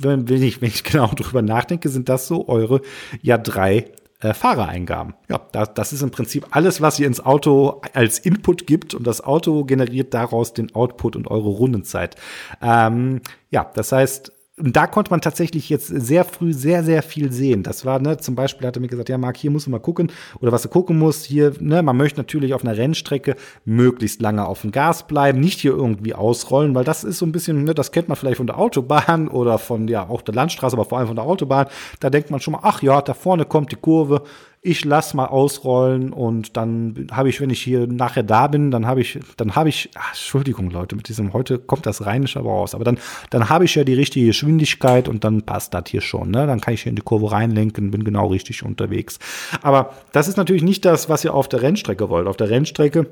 wenn, wenn, ich, wenn ich genau drüber nachdenke, sind das so eure ja drei äh, Fahrereingaben. Ja, das, das ist im Prinzip alles, was ihr ins Auto als Input gibt und das Auto generiert daraus den Output und eure Rundenzeit. Ähm, ja, das heißt, da konnte man tatsächlich jetzt sehr früh sehr, sehr viel sehen. Das war, ne, zum Beispiel hat er mir gesagt, ja, Marc, hier musst du mal gucken, oder was du gucken musst, hier, ne, man möchte natürlich auf einer Rennstrecke möglichst lange auf dem Gas bleiben, nicht hier irgendwie ausrollen, weil das ist so ein bisschen, ne, das kennt man vielleicht von der Autobahn oder von, ja, auch der Landstraße, aber vor allem von der Autobahn. Da denkt man schon mal, ach ja, da vorne kommt die Kurve, ich lass mal ausrollen und dann habe ich, wenn ich hier nachher da bin, dann habe ich, dann habe ich, ach, Entschuldigung Leute, mit diesem heute kommt das Rheinische aber raus, aber dann, dann habe ich ja die richtige Geschwindigkeit und dann passt das hier schon, ne? Dann kann ich hier in die Kurve reinlenken, bin genau richtig unterwegs. Aber das ist natürlich nicht das, was ihr auf der Rennstrecke wollt. Auf der Rennstrecke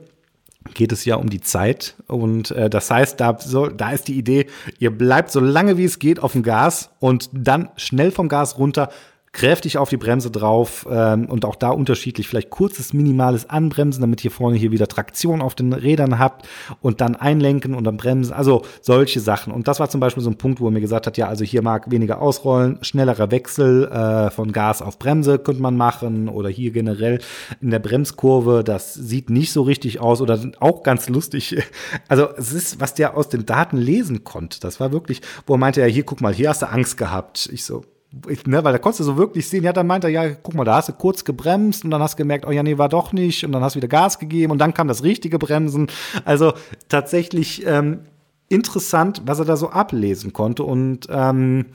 geht es ja um die Zeit. Und äh, das heißt, da, so, da ist die Idee, ihr bleibt so lange wie es geht auf dem Gas und dann schnell vom Gas runter, kräftig auf die Bremse drauf ähm, und auch da unterschiedlich vielleicht kurzes, minimales Anbremsen, damit ihr vorne hier wieder Traktion auf den Rädern habt und dann einlenken und dann bremsen. Also solche Sachen. Und das war zum Beispiel so ein Punkt, wo er mir gesagt hat, ja, also hier mag weniger ausrollen, schnellerer Wechsel äh, von Gas auf Bremse könnte man machen oder hier generell in der Bremskurve, das sieht nicht so richtig aus oder auch ganz lustig. Also es ist, was der aus den Daten lesen konnte. Das war wirklich, wo er meinte, ja, hier guck mal, hier hast du Angst gehabt. Ich so, ich, ne, weil da konntest du so wirklich sehen, ja, dann meinte er, ja, guck mal, da hast du kurz gebremst und dann hast du gemerkt, oh ja, nee, war doch nicht und dann hast du wieder Gas gegeben und dann kam das richtige Bremsen. Also tatsächlich ähm, interessant, was er da so ablesen konnte und ähm,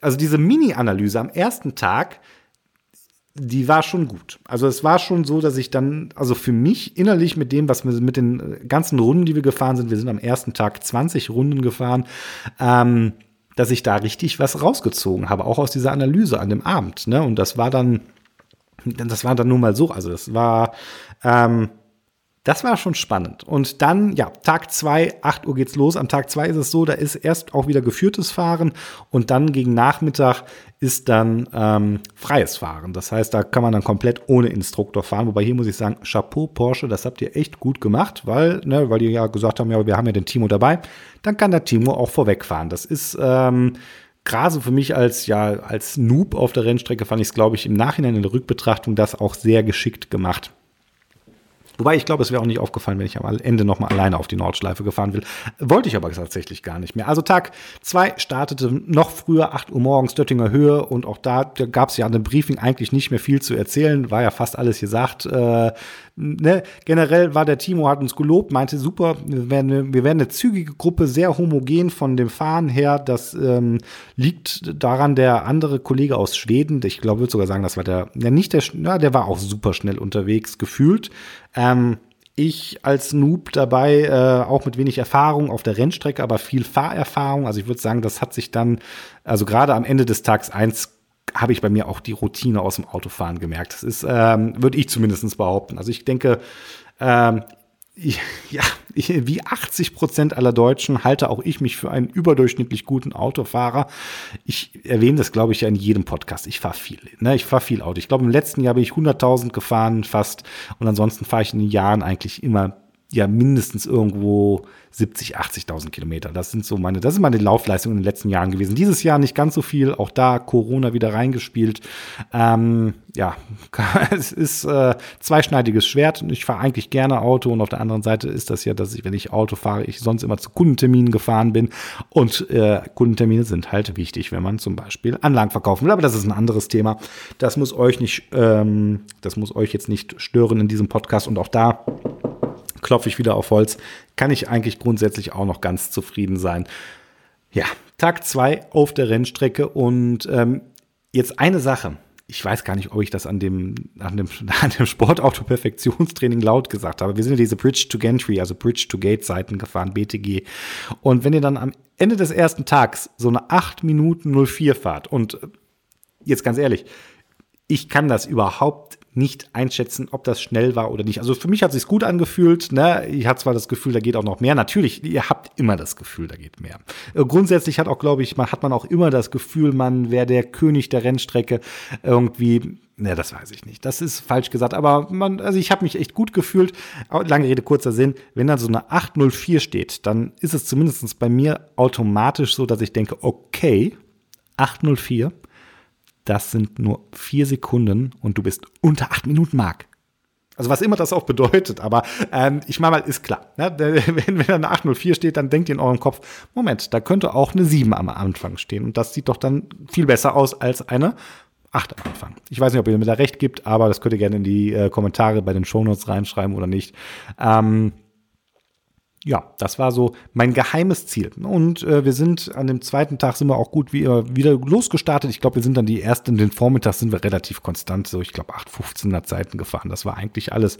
also diese Mini-Analyse am ersten Tag, die war schon gut. Also es war schon so, dass ich dann, also für mich innerlich mit dem, was wir mit den ganzen Runden, die wir gefahren sind, wir sind am ersten Tag 20 Runden gefahren, ähm, dass ich da richtig was rausgezogen habe, auch aus dieser Analyse an dem Abend. Ne? Und das war dann, das war dann nun mal so. Also das war, ähm, das war schon spannend. Und dann, ja, Tag zwei, 8 Uhr geht's los. Am Tag zwei ist es so, da ist erst auch wieder geführtes Fahren und dann gegen Nachmittag ist dann ähm, freies Fahren. Das heißt, da kann man dann komplett ohne Instruktor fahren. Wobei hier muss ich sagen, Chapeau Porsche, das habt ihr echt gut gemacht, weil, ne, weil die ja gesagt haben, ja, wir haben ja den Timo dabei. Dann kann der Timo auch vorwegfahren. Das ist ähm, gerade für mich als ja als Noob auf der Rennstrecke fand ich es, glaube ich, im Nachhinein in der Rückbetrachtung das auch sehr geschickt gemacht. Wobei ich glaube, es wäre auch nicht aufgefallen, wenn ich am Ende nochmal alleine auf die Nordschleife gefahren will. Wollte ich aber tatsächlich gar nicht mehr. Also Tag zwei startete noch früher, 8 Uhr morgens, Döttinger Höhe. Und auch da, da gab es ja an dem Briefing eigentlich nicht mehr viel zu erzählen. War ja fast alles gesagt. Äh, ne? Generell war der Timo, hat uns gelobt, meinte, super, wir werden, eine, wir werden eine zügige Gruppe, sehr homogen von dem Fahren her. Das ähm, liegt daran, der andere Kollege aus Schweden, ich glaube, würde sogar sagen, das war der, ja nicht der, ja, der war auch super schnell unterwegs, gefühlt. Ähm, ich als Noob dabei, äh, auch mit wenig Erfahrung auf der Rennstrecke, aber viel Fahrerfahrung. Also ich würde sagen, das hat sich dann, also gerade am Ende des Tags eins habe ich bei mir auch die Routine aus dem Autofahren gemerkt. Das ist, ähm, würde ich zumindest behaupten. Also ich denke, ähm, ja, wie 80 Prozent aller Deutschen halte auch ich mich für einen überdurchschnittlich guten Autofahrer. Ich erwähne das, glaube ich, ja in jedem Podcast. Ich fahre viel. Ne? Ich fahre viel Auto. Ich glaube, im letzten Jahr bin ich 100.000 gefahren fast. Und ansonsten fahre ich in den Jahren eigentlich immer ja mindestens irgendwo 70, 80.000 Kilometer. Das sind so meine, das ist meine Laufleistung in den letzten Jahren gewesen. Dieses Jahr nicht ganz so viel, auch da Corona wieder reingespielt. Ähm, ja, es ist äh, zweischneidiges Schwert. Ich fahre eigentlich gerne Auto und auf der anderen Seite ist das ja, dass ich, wenn ich Auto fahre, ich sonst immer zu Kundenterminen gefahren bin und äh, Kundentermine sind halt wichtig, wenn man zum Beispiel Anlagen verkaufen will. Aber das ist ein anderes Thema. Das muss euch nicht, ähm, das muss euch jetzt nicht stören in diesem Podcast und auch da klopfe ich wieder auf Holz, kann ich eigentlich grundsätzlich auch noch ganz zufrieden sein. Ja, Tag zwei auf der Rennstrecke und ähm, jetzt eine Sache. Ich weiß gar nicht, ob ich das an dem, an dem, an dem Sportauto-Perfektionstraining laut gesagt habe. Wir sind ja diese Bridge to Gantry, also Bridge to Gate Seiten gefahren, BTG. Und wenn ihr dann am Ende des ersten Tags so eine 8 Minuten 04 fahrt und jetzt ganz ehrlich, ich kann das überhaupt nicht einschätzen, ob das schnell war oder nicht. Also für mich hat es sich gut angefühlt. Ne? Ich hatte zwar das Gefühl, da geht auch noch mehr. Natürlich, ihr habt immer das Gefühl, da geht mehr. Äh, grundsätzlich hat auch, glaube ich, man hat man auch immer das Gefühl, man wäre der König der Rennstrecke irgendwie. Ne, das weiß ich nicht. Das ist falsch gesagt. Aber man, also ich habe mich echt gut gefühlt. Lange Rede, kurzer Sinn. Wenn dann so eine 804 steht, dann ist es zumindest bei mir automatisch so, dass ich denke, okay, 804 das sind nur vier Sekunden und du bist unter acht Minuten Mark. Also was immer das auch bedeutet, aber ähm, ich meine mal, ist klar. Ne? Wenn, wenn eine 804 steht, dann denkt ihr in eurem Kopf, Moment, da könnte auch eine 7 am Anfang stehen. Und das sieht doch dann viel besser aus als eine 8 am Anfang. Ich weiß nicht, ob ihr mir da recht gibt, aber das könnt ihr gerne in die äh, Kommentare bei den Shownotes reinschreiben oder nicht. Ähm, ja, das war so mein geheimes Ziel. Und äh, wir sind an dem zweiten Tag sind wir auch gut wie, äh, wieder losgestartet. Ich glaube, wir sind dann die ersten, den Vormittag sind wir relativ konstant, so ich glaube 8,15er Zeiten gefahren. Das war eigentlich alles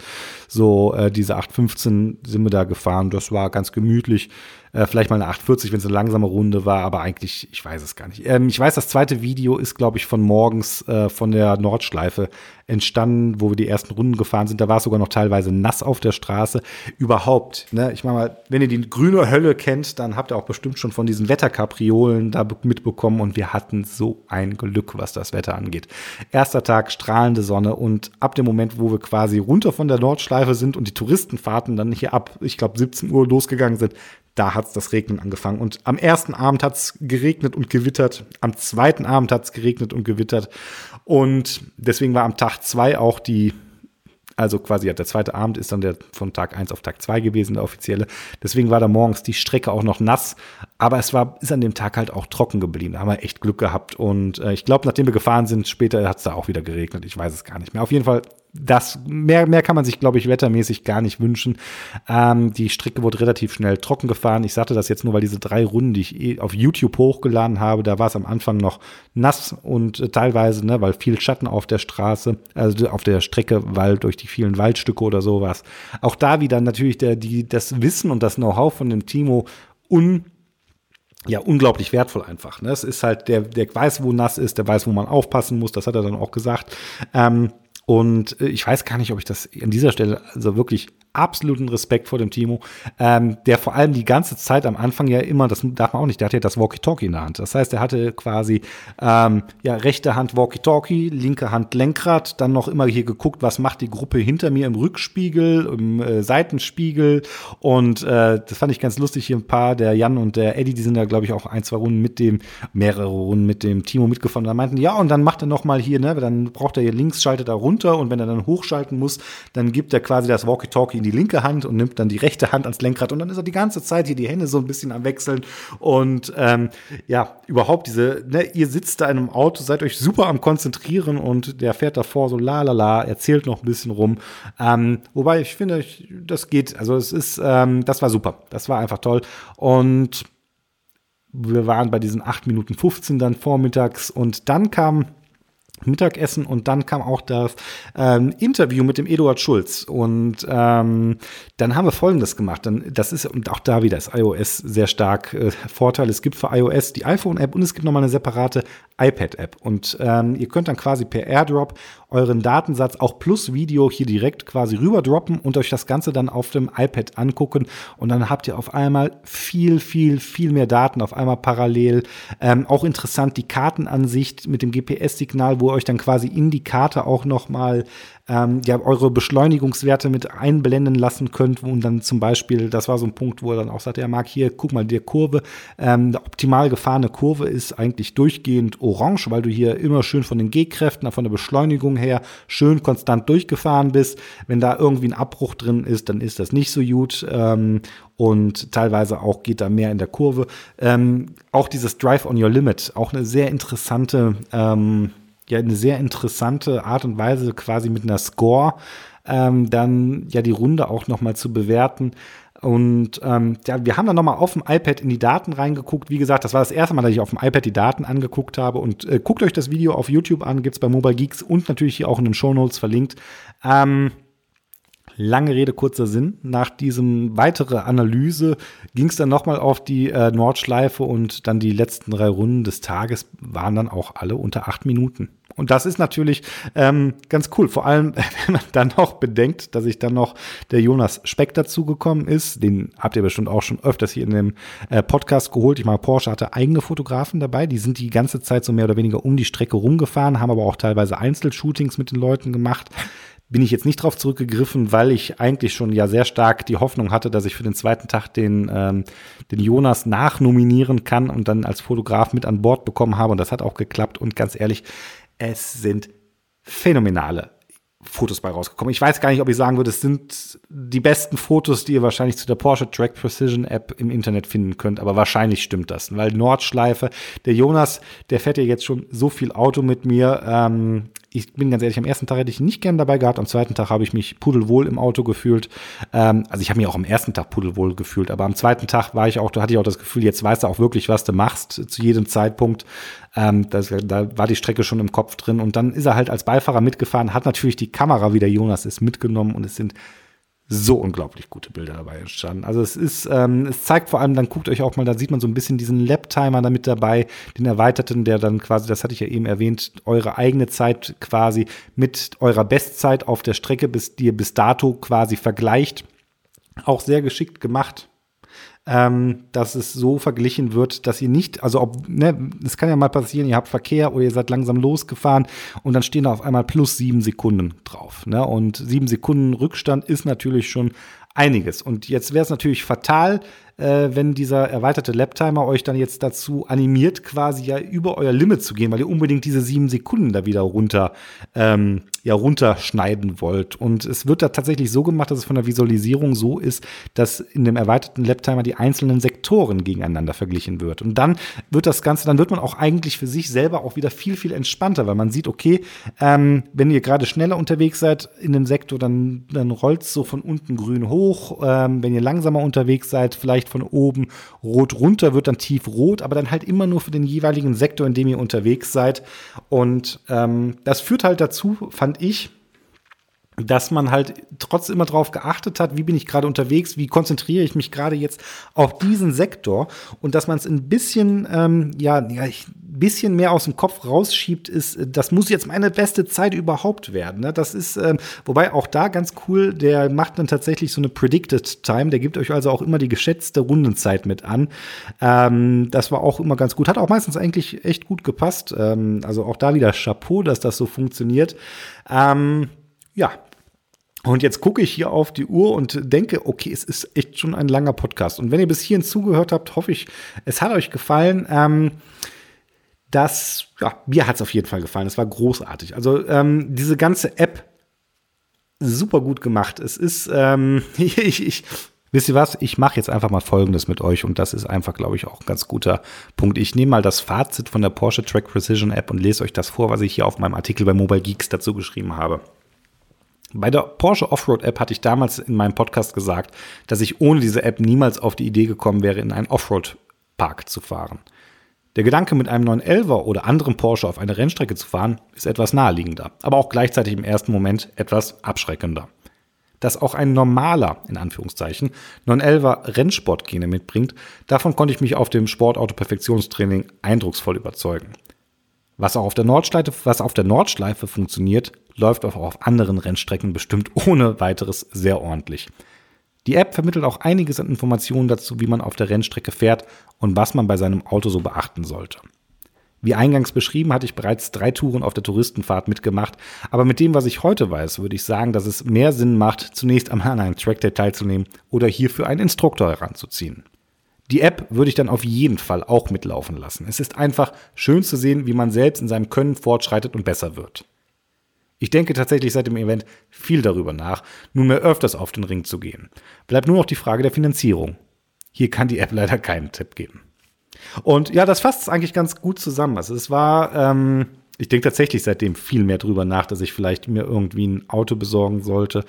so, äh, diese 8,15 sind wir da gefahren. Das war ganz gemütlich. Äh, vielleicht mal eine 840, wenn es eine langsame Runde war, aber eigentlich, ich weiß es gar nicht. Ähm, ich weiß, das zweite Video ist, glaube ich, von morgens äh, von der Nordschleife entstanden, wo wir die ersten Runden gefahren sind. Da war es sogar noch teilweise nass auf der Straße. Überhaupt, ne? Ich meine mal, wenn ihr die grüne Hölle kennt, dann habt ihr auch bestimmt schon von diesen Wetterkapriolen da mitbekommen und wir hatten so ein Glück, was das Wetter angeht. Erster Tag, strahlende Sonne und ab dem Moment, wo wir quasi runter von der Nordschleife sind und die Touristenfahrten dann hier ab, ich glaube, 17 Uhr losgegangen sind, da hat es das Regnen angefangen. Und am ersten Abend hat es geregnet und gewittert. Am zweiten Abend hat es geregnet und gewittert. Und deswegen war am Tag zwei auch die, also quasi ja, der zweite Abend ist dann der von Tag eins auf Tag zwei gewesen, der offizielle. Deswegen war da morgens die Strecke auch noch nass. Aber es war, ist an dem Tag halt auch trocken geblieben. Da haben wir echt Glück gehabt. Und äh, ich glaube, nachdem wir gefahren sind, später hat es da auch wieder geregnet. Ich weiß es gar nicht mehr. Auf jeden Fall das mehr, mehr kann man sich, glaube ich, wettermäßig gar nicht wünschen. Ähm, die Strecke wurde relativ schnell trocken gefahren. Ich sagte das jetzt nur, weil diese drei Runden, die ich eh auf YouTube hochgeladen habe, da war es am Anfang noch nass und äh, teilweise, ne, weil viel Schatten auf der Straße, also auf der Strecke, weil durch die vielen Waldstücke oder sowas. Auch da wieder natürlich der, die, das Wissen und das Know-how von dem Timo un ja, unglaublich wertvoll einfach. Ne? Es ist halt, der, der weiß, wo nass ist, der weiß, wo man aufpassen muss, das hat er dann auch gesagt. Ähm, und äh, ich weiß gar nicht, ob ich das an dieser Stelle also wirklich absoluten Respekt vor dem Timo, ähm, der vor allem die ganze Zeit am Anfang ja immer, das darf man auch nicht, der hatte ja das Walkie-Talkie in der Hand. Das heißt, er hatte quasi ähm, ja rechte Hand Walkie-Talkie, linke Hand Lenkrad, dann noch immer hier geguckt, was macht die Gruppe hinter mir im Rückspiegel, im äh, Seitenspiegel und äh, das fand ich ganz lustig. Hier ein paar, der Jan und der Eddie, die sind da glaube ich auch ein, zwei Runden mit dem, mehrere Runden mit dem Timo mitgefahren. Da meinten, ja und dann macht er noch mal hier, ne, dann braucht er hier links, schaltet er runter und wenn er dann hochschalten muss, dann gibt er quasi das Walkie-Talkie in die linke Hand und nimmt dann die rechte Hand ans Lenkrad und dann ist er die ganze Zeit hier die Hände so ein bisschen am Wechseln und ähm, ja, überhaupt diese, ne, ihr sitzt da in einem Auto, seid euch super am Konzentrieren und der fährt davor so la la la, erzählt noch ein bisschen rum. Ähm, wobei ich finde, das geht, also es ist, ähm, das war super, das war einfach toll und wir waren bei diesen 8 Minuten 15 dann vormittags und dann kam Mittagessen und dann kam auch das ähm, Interview mit dem Eduard Schulz und ähm, dann haben wir Folgendes gemacht. Dann, das ist und auch da wieder ist iOS sehr stark äh, Vorteil. Es gibt für iOS die iPhone-App und es gibt nochmal eine separate iPad-App und ähm, ihr könnt dann quasi per AirDrop euren Datensatz auch plus Video hier direkt quasi rüber droppen und euch das Ganze dann auf dem iPad angucken und dann habt ihr auf einmal viel, viel, viel mehr Daten auf einmal parallel. Ähm, auch interessant die Kartenansicht mit dem GPS-Signal, wo ihr euch dann quasi in die Karte auch noch mal ähm, ja, eure Beschleunigungswerte mit einblenden lassen könnt und dann zum Beispiel, das war so ein Punkt, wo er dann auch sagt, er mag hier, guck mal, die Kurve, ähm, eine optimal gefahrene Kurve ist eigentlich durchgehend orange, weil du hier immer schön von den G-Kräften, von der Beschleunigung her schön konstant durchgefahren bist. Wenn da irgendwie ein Abbruch drin ist, dann ist das nicht so gut. Ähm, und teilweise auch geht da mehr in der Kurve. Ähm, auch dieses Drive on Your Limit, auch eine sehr interessante ähm, ja eine sehr interessante Art und Weise, quasi mit einer Score ähm, dann ja die Runde auch noch mal zu bewerten. Und ähm, ja, wir haben dann noch mal auf dem iPad in die Daten reingeguckt. Wie gesagt, das war das erste Mal, dass ich auf dem iPad die Daten angeguckt habe. Und äh, guckt euch das Video auf YouTube an, gibt's bei Mobile Geeks und natürlich hier auch in den Show Notes verlinkt. Ähm, Lange Rede, kurzer Sinn. Nach diesem weitere Analyse ging es dann nochmal auf die äh, Nordschleife und dann die letzten drei Runden des Tages waren dann auch alle unter acht Minuten. Und das ist natürlich ähm, ganz cool, vor allem wenn man dann noch bedenkt, dass ich dann noch der Jonas Speck dazugekommen ist. Den habt ihr bestimmt auch schon öfters hier in dem äh, Podcast geholt. Ich meine, Porsche hatte eigene Fotografen dabei, die sind die ganze Zeit so mehr oder weniger um die Strecke rumgefahren, haben aber auch teilweise Einzelshootings mit den Leuten gemacht bin ich jetzt nicht drauf zurückgegriffen, weil ich eigentlich schon ja sehr stark die Hoffnung hatte, dass ich für den zweiten Tag den, ähm, den Jonas nachnominieren kann und dann als Fotograf mit an Bord bekommen habe. Und das hat auch geklappt. Und ganz ehrlich, es sind phänomenale Fotos bei rausgekommen. Ich weiß gar nicht, ob ich sagen würde, es sind die besten Fotos, die ihr wahrscheinlich zu der Porsche Track Precision App im Internet finden könnt, aber wahrscheinlich stimmt das, weil Nordschleife, der Jonas, der fährt ja jetzt schon so viel Auto mit mir. Ähm, ich bin ganz ehrlich, am ersten Tag hätte ich ihn nicht gern dabei gehabt, am zweiten Tag habe ich mich pudelwohl im Auto gefühlt. Ähm, also ich habe mich auch am ersten Tag pudelwohl gefühlt, aber am zweiten Tag war ich auch, da hatte ich auch das Gefühl, jetzt weißt du auch wirklich, was du machst zu jedem Zeitpunkt. Ähm, das, da war die Strecke schon im Kopf drin und dann ist er halt als Beifahrer mitgefahren, hat natürlich die Kamera, wie der Jonas ist, mitgenommen und es sind so unglaublich gute Bilder dabei entstanden. Also es ist, ähm, es zeigt vor allem, dann guckt euch auch mal, da sieht man so ein bisschen diesen Lap-Timer damit dabei, den erweiterten, der dann quasi, das hatte ich ja eben erwähnt, eure eigene Zeit quasi mit eurer Bestzeit auf der Strecke, bis die ihr bis dato quasi vergleicht. Auch sehr geschickt gemacht ähm, dass es so verglichen wird, dass ihr nicht, also ob, ne, es kann ja mal passieren, ihr habt Verkehr oder ihr seid langsam losgefahren und dann stehen da auf einmal plus sieben Sekunden drauf. Ne? Und sieben Sekunden Rückstand ist natürlich schon einiges. Und jetzt wäre es natürlich fatal, äh, wenn dieser erweiterte Laptimer euch dann jetzt dazu animiert, quasi ja über euer Limit zu gehen, weil ihr unbedingt diese sieben Sekunden da wieder runter, ähm, ja, runterschneiden wollt. Und es wird da tatsächlich so gemacht, dass es von der Visualisierung so ist, dass in dem erweiterten Laptimer die einzelnen Sektoren gegeneinander verglichen wird. Und dann wird das Ganze, dann wird man auch eigentlich für sich selber auch wieder viel, viel entspannter, weil man sieht, okay, ähm, wenn ihr gerade schneller unterwegs seid in dem Sektor, dann, dann rollt es so von unten grün hoch. Ähm, wenn ihr langsamer unterwegs seid, vielleicht leicht von oben rot runter, wird dann tief rot, aber dann halt immer nur für den jeweiligen Sektor, in dem ihr unterwegs seid. Und ähm, das führt halt dazu, fand ich, dass man halt trotzdem immer darauf geachtet hat, wie bin ich gerade unterwegs, wie konzentriere ich mich gerade jetzt auf diesen Sektor und dass man es ein bisschen, ähm, ja, ja, ich bisschen mehr aus dem Kopf rausschiebt, ist, das muss jetzt meine beste Zeit überhaupt werden. Ne? Das ist, ähm, wobei auch da ganz cool, der macht dann tatsächlich so eine Predicted Time, der gibt euch also auch immer die geschätzte Rundenzeit mit an. Ähm, das war auch immer ganz gut, hat auch meistens eigentlich echt gut gepasst. Ähm, also auch da wieder Chapeau, dass das so funktioniert. Ähm, ja, und jetzt gucke ich hier auf die Uhr und denke, okay, es ist echt schon ein langer Podcast. Und wenn ihr bis hierhin zugehört habt, hoffe ich, es hat euch gefallen. Ähm, das, ja, mir hat es auf jeden Fall gefallen. Es war großartig. Also ähm, diese ganze App super gut gemacht. Es ist, ähm, ich, ich, wisst ihr was? Ich mache jetzt einfach mal Folgendes mit euch und das ist einfach, glaube ich, auch ein ganz guter Punkt. Ich nehme mal das Fazit von der Porsche Track Precision App und lese euch das vor, was ich hier auf meinem Artikel bei Mobile Geeks dazu geschrieben habe. Bei der Porsche Offroad App hatte ich damals in meinem Podcast gesagt, dass ich ohne diese App niemals auf die Idee gekommen wäre, in einen Offroad Park zu fahren. Der Gedanke, mit einem 911er oder anderem Porsche auf eine Rennstrecke zu fahren, ist etwas naheliegender, aber auch gleichzeitig im ersten Moment etwas abschreckender. Dass auch ein normaler, in Anführungszeichen, 911er Rennsportgene mitbringt, davon konnte ich mich auf dem Sportauto Perfektionstraining eindrucksvoll überzeugen. Was auch auf der Nordschleife, was auf der Nordschleife funktioniert, läuft auch auf anderen Rennstrecken bestimmt ohne weiteres sehr ordentlich. Die App vermittelt auch einiges an Informationen dazu, wie man auf der Rennstrecke fährt und was man bei seinem Auto so beachten sollte. Wie eingangs beschrieben, hatte ich bereits drei Touren auf der Touristenfahrt mitgemacht, aber mit dem, was ich heute weiß, würde ich sagen, dass es mehr Sinn macht, zunächst einmal an einem Trackday teilzunehmen oder hierfür einen Instruktor heranzuziehen. Die App würde ich dann auf jeden Fall auch mitlaufen lassen. Es ist einfach schön zu sehen, wie man selbst in seinem Können fortschreitet und besser wird. Ich denke tatsächlich seit dem Event viel darüber nach, nunmehr öfters auf den Ring zu gehen. Bleibt nur noch die Frage der Finanzierung. Hier kann die App leider keinen Tipp geben. Und ja, das fasst es eigentlich ganz gut zusammen. Also es war, ähm, ich denke tatsächlich seitdem viel mehr drüber nach, dass ich vielleicht mir irgendwie ein Auto besorgen sollte.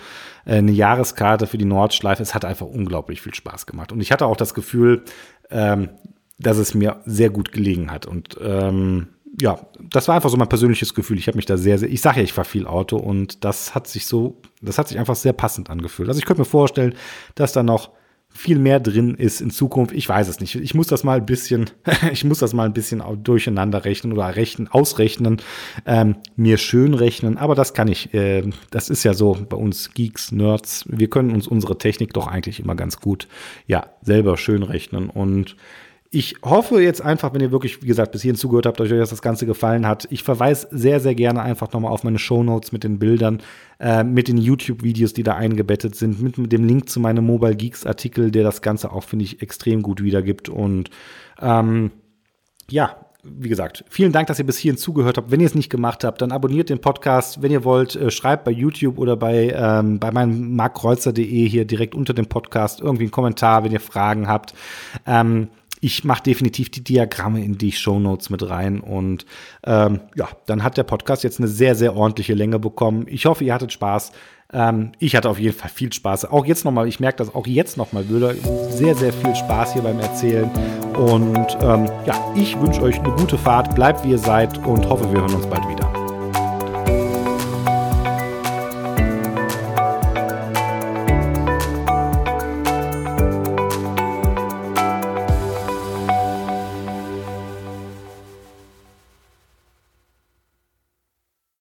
Äh, eine Jahreskarte für die Nordschleife. Es hat einfach unglaublich viel Spaß gemacht. Und ich hatte auch das Gefühl, ähm, dass es mir sehr gut gelegen hat. Und ähm, ja, das war einfach so mein persönliches Gefühl. Ich habe mich da sehr, sehr, ich sage ja, ich fahre viel Auto und das hat sich so, das hat sich einfach sehr passend angefühlt. Also ich könnte mir vorstellen, dass da noch viel mehr drin ist in Zukunft. Ich weiß es nicht. Ich muss das mal ein bisschen, ich muss das mal ein bisschen durcheinander rechnen oder rechnen, ausrechnen, ähm, mir schön rechnen. Aber das kann ich. Äh, das ist ja so bei uns Geeks, Nerds. Wir können uns unsere Technik doch eigentlich immer ganz gut, ja, selber schön rechnen und ich hoffe jetzt einfach, wenn ihr wirklich, wie gesagt, bis hierhin zugehört habt, euch das Ganze gefallen hat. Ich verweise sehr, sehr gerne einfach nochmal auf meine Show Notes mit den Bildern, äh, mit den YouTube-Videos, die da eingebettet sind, mit, mit, dem Link zu meinem Mobile Geeks Artikel, der das Ganze auch, finde ich, extrem gut wiedergibt. Und ähm, ja, wie gesagt, vielen Dank, dass ihr bis hierhin zugehört habt. Wenn ihr es nicht gemacht habt, dann abonniert den Podcast. Wenn ihr wollt, äh, schreibt bei YouTube oder bei, ähm, bei meinem markkreuzer.de hier direkt unter dem Podcast irgendwie einen Kommentar, wenn ihr Fragen habt. Ähm, ich mache definitiv die Diagramme in die Show Notes mit rein und ähm, ja, dann hat der Podcast jetzt eine sehr, sehr ordentliche Länge bekommen. Ich hoffe, ihr hattet Spaß. Ähm, ich hatte auf jeden Fall viel Spaß. Auch jetzt nochmal, ich merke das auch jetzt nochmal wieder. Sehr, sehr viel Spaß hier beim Erzählen. Und ähm, ja, ich wünsche euch eine gute Fahrt, bleibt wie ihr seid und hoffe, wir hören uns bald wieder.